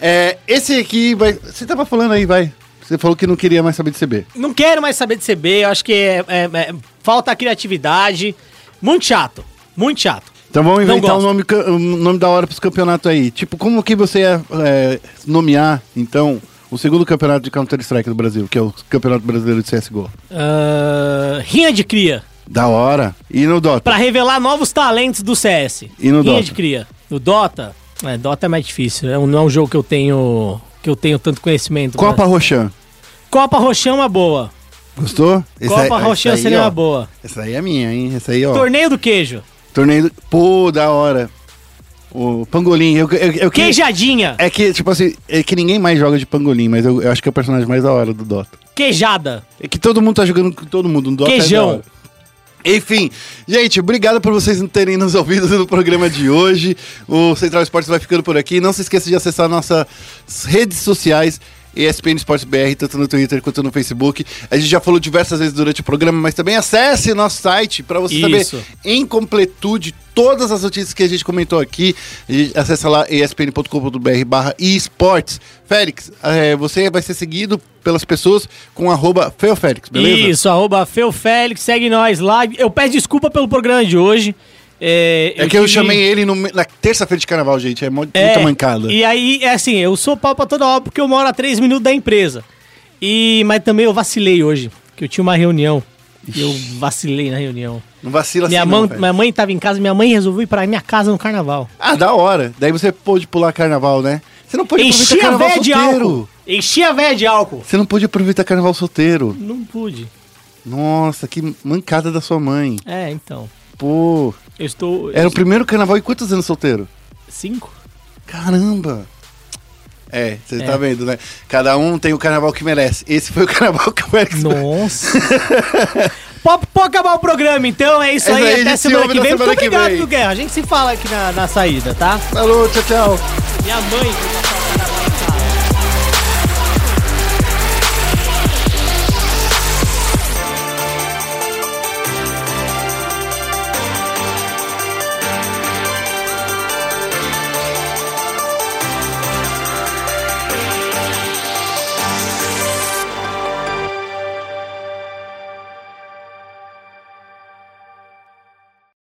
É, esse aqui vai. Você tava falando aí, vai. Você falou que não queria mais saber de CB. Não quero mais saber de CB, eu acho que é, é- é- falta criatividade. Muito chato, muito chato. Então vamos inventar um nome, um nome da hora pros campeonatos aí. Tipo, como que você ia é, nomear, então, o segundo campeonato de Counter-Strike do Brasil, que é o Campeonato Brasileiro de CSGO? Ah, rinha de cria. Da hora. E no Dota? Pra revelar novos talentos do CS. E no rinha Dota? de cria. No Dota, é, Dota é mais difícil. é não é um jogo que eu tenho que eu tenho tanto conhecimento. Copa Roxan. Copa Rochão é uma boa. Gostou? Esse Copa aí, seria ó. uma boa. Essa aí é minha, hein? Essa aí, ó. Torneio do queijo. Torneio. do- Pô, da hora. O Pangolim. Eu, eu, eu, que- Queijadinha. É que, tipo assim, é que ninguém mais joga de Pangolim, mas eu, eu acho que é o personagem mais da hora do Dota. Queijada. É que todo mundo tá jogando com todo mundo. No Dota Queijão. É da hora. Enfim, gente, obrigado por vocês terem nos ouvido no programa de hoje. O Central Esportes vai ficando por aqui. Não se esqueça de acessar nossas redes sociais. ESPN Esportes BR, tanto no Twitter quanto no Facebook. A gente já falou diversas vezes durante o programa, mas também acesse nosso site para você Isso. saber em completude todas as notícias que a gente comentou aqui. A gente acessa lá espn.com.br barra esportes. Félix, eh, você vai ser seguido pelas pessoas com arroba feofélix, beleza? Isso, arroba Feufélix, segue nós lá. Eu peço desculpa pelo programa de hoje. É, É que eu tive- chamei ele no na terça-feira de carnaval, gente. É mo- É, muita mancada. E aí, é assim, eu sou pau pra toda hora porque eu moro a três minutos da empresa. E, mas também eu vacilei hoje, que eu tinha uma reunião. E eu vacilei na reunião. Não vacila minha, assim, mãe, não, minha mãe tava em casa, minha mãe resolveu ir pra minha casa no carnaval. Ah, da hora. Daí você pôde pular carnaval, né? Você não pôde aproveitar Enchi a carnaval véia de solteiro. álcool. Enchi a véia de álcool. Você não pôde aproveitar carnaval solteiro. Não pude. Nossa, que mancada da sua mãe. É, então. Pô, Eu estou. era o primeiro carnaval e quantos anos solteiro? Cinco? Caramba. É, você É. tá vendo, né? Cada um tem o carnaval que merece. Esse foi o carnaval que o Félix Nossa. pode, pode acabar o programa, então. É isso É aí. Até semana que vem. Muito que obrigado, vem. Guerra. A gente se fala aqui na, na saída, tá? Falou, tchau, tchau. Minha mãe.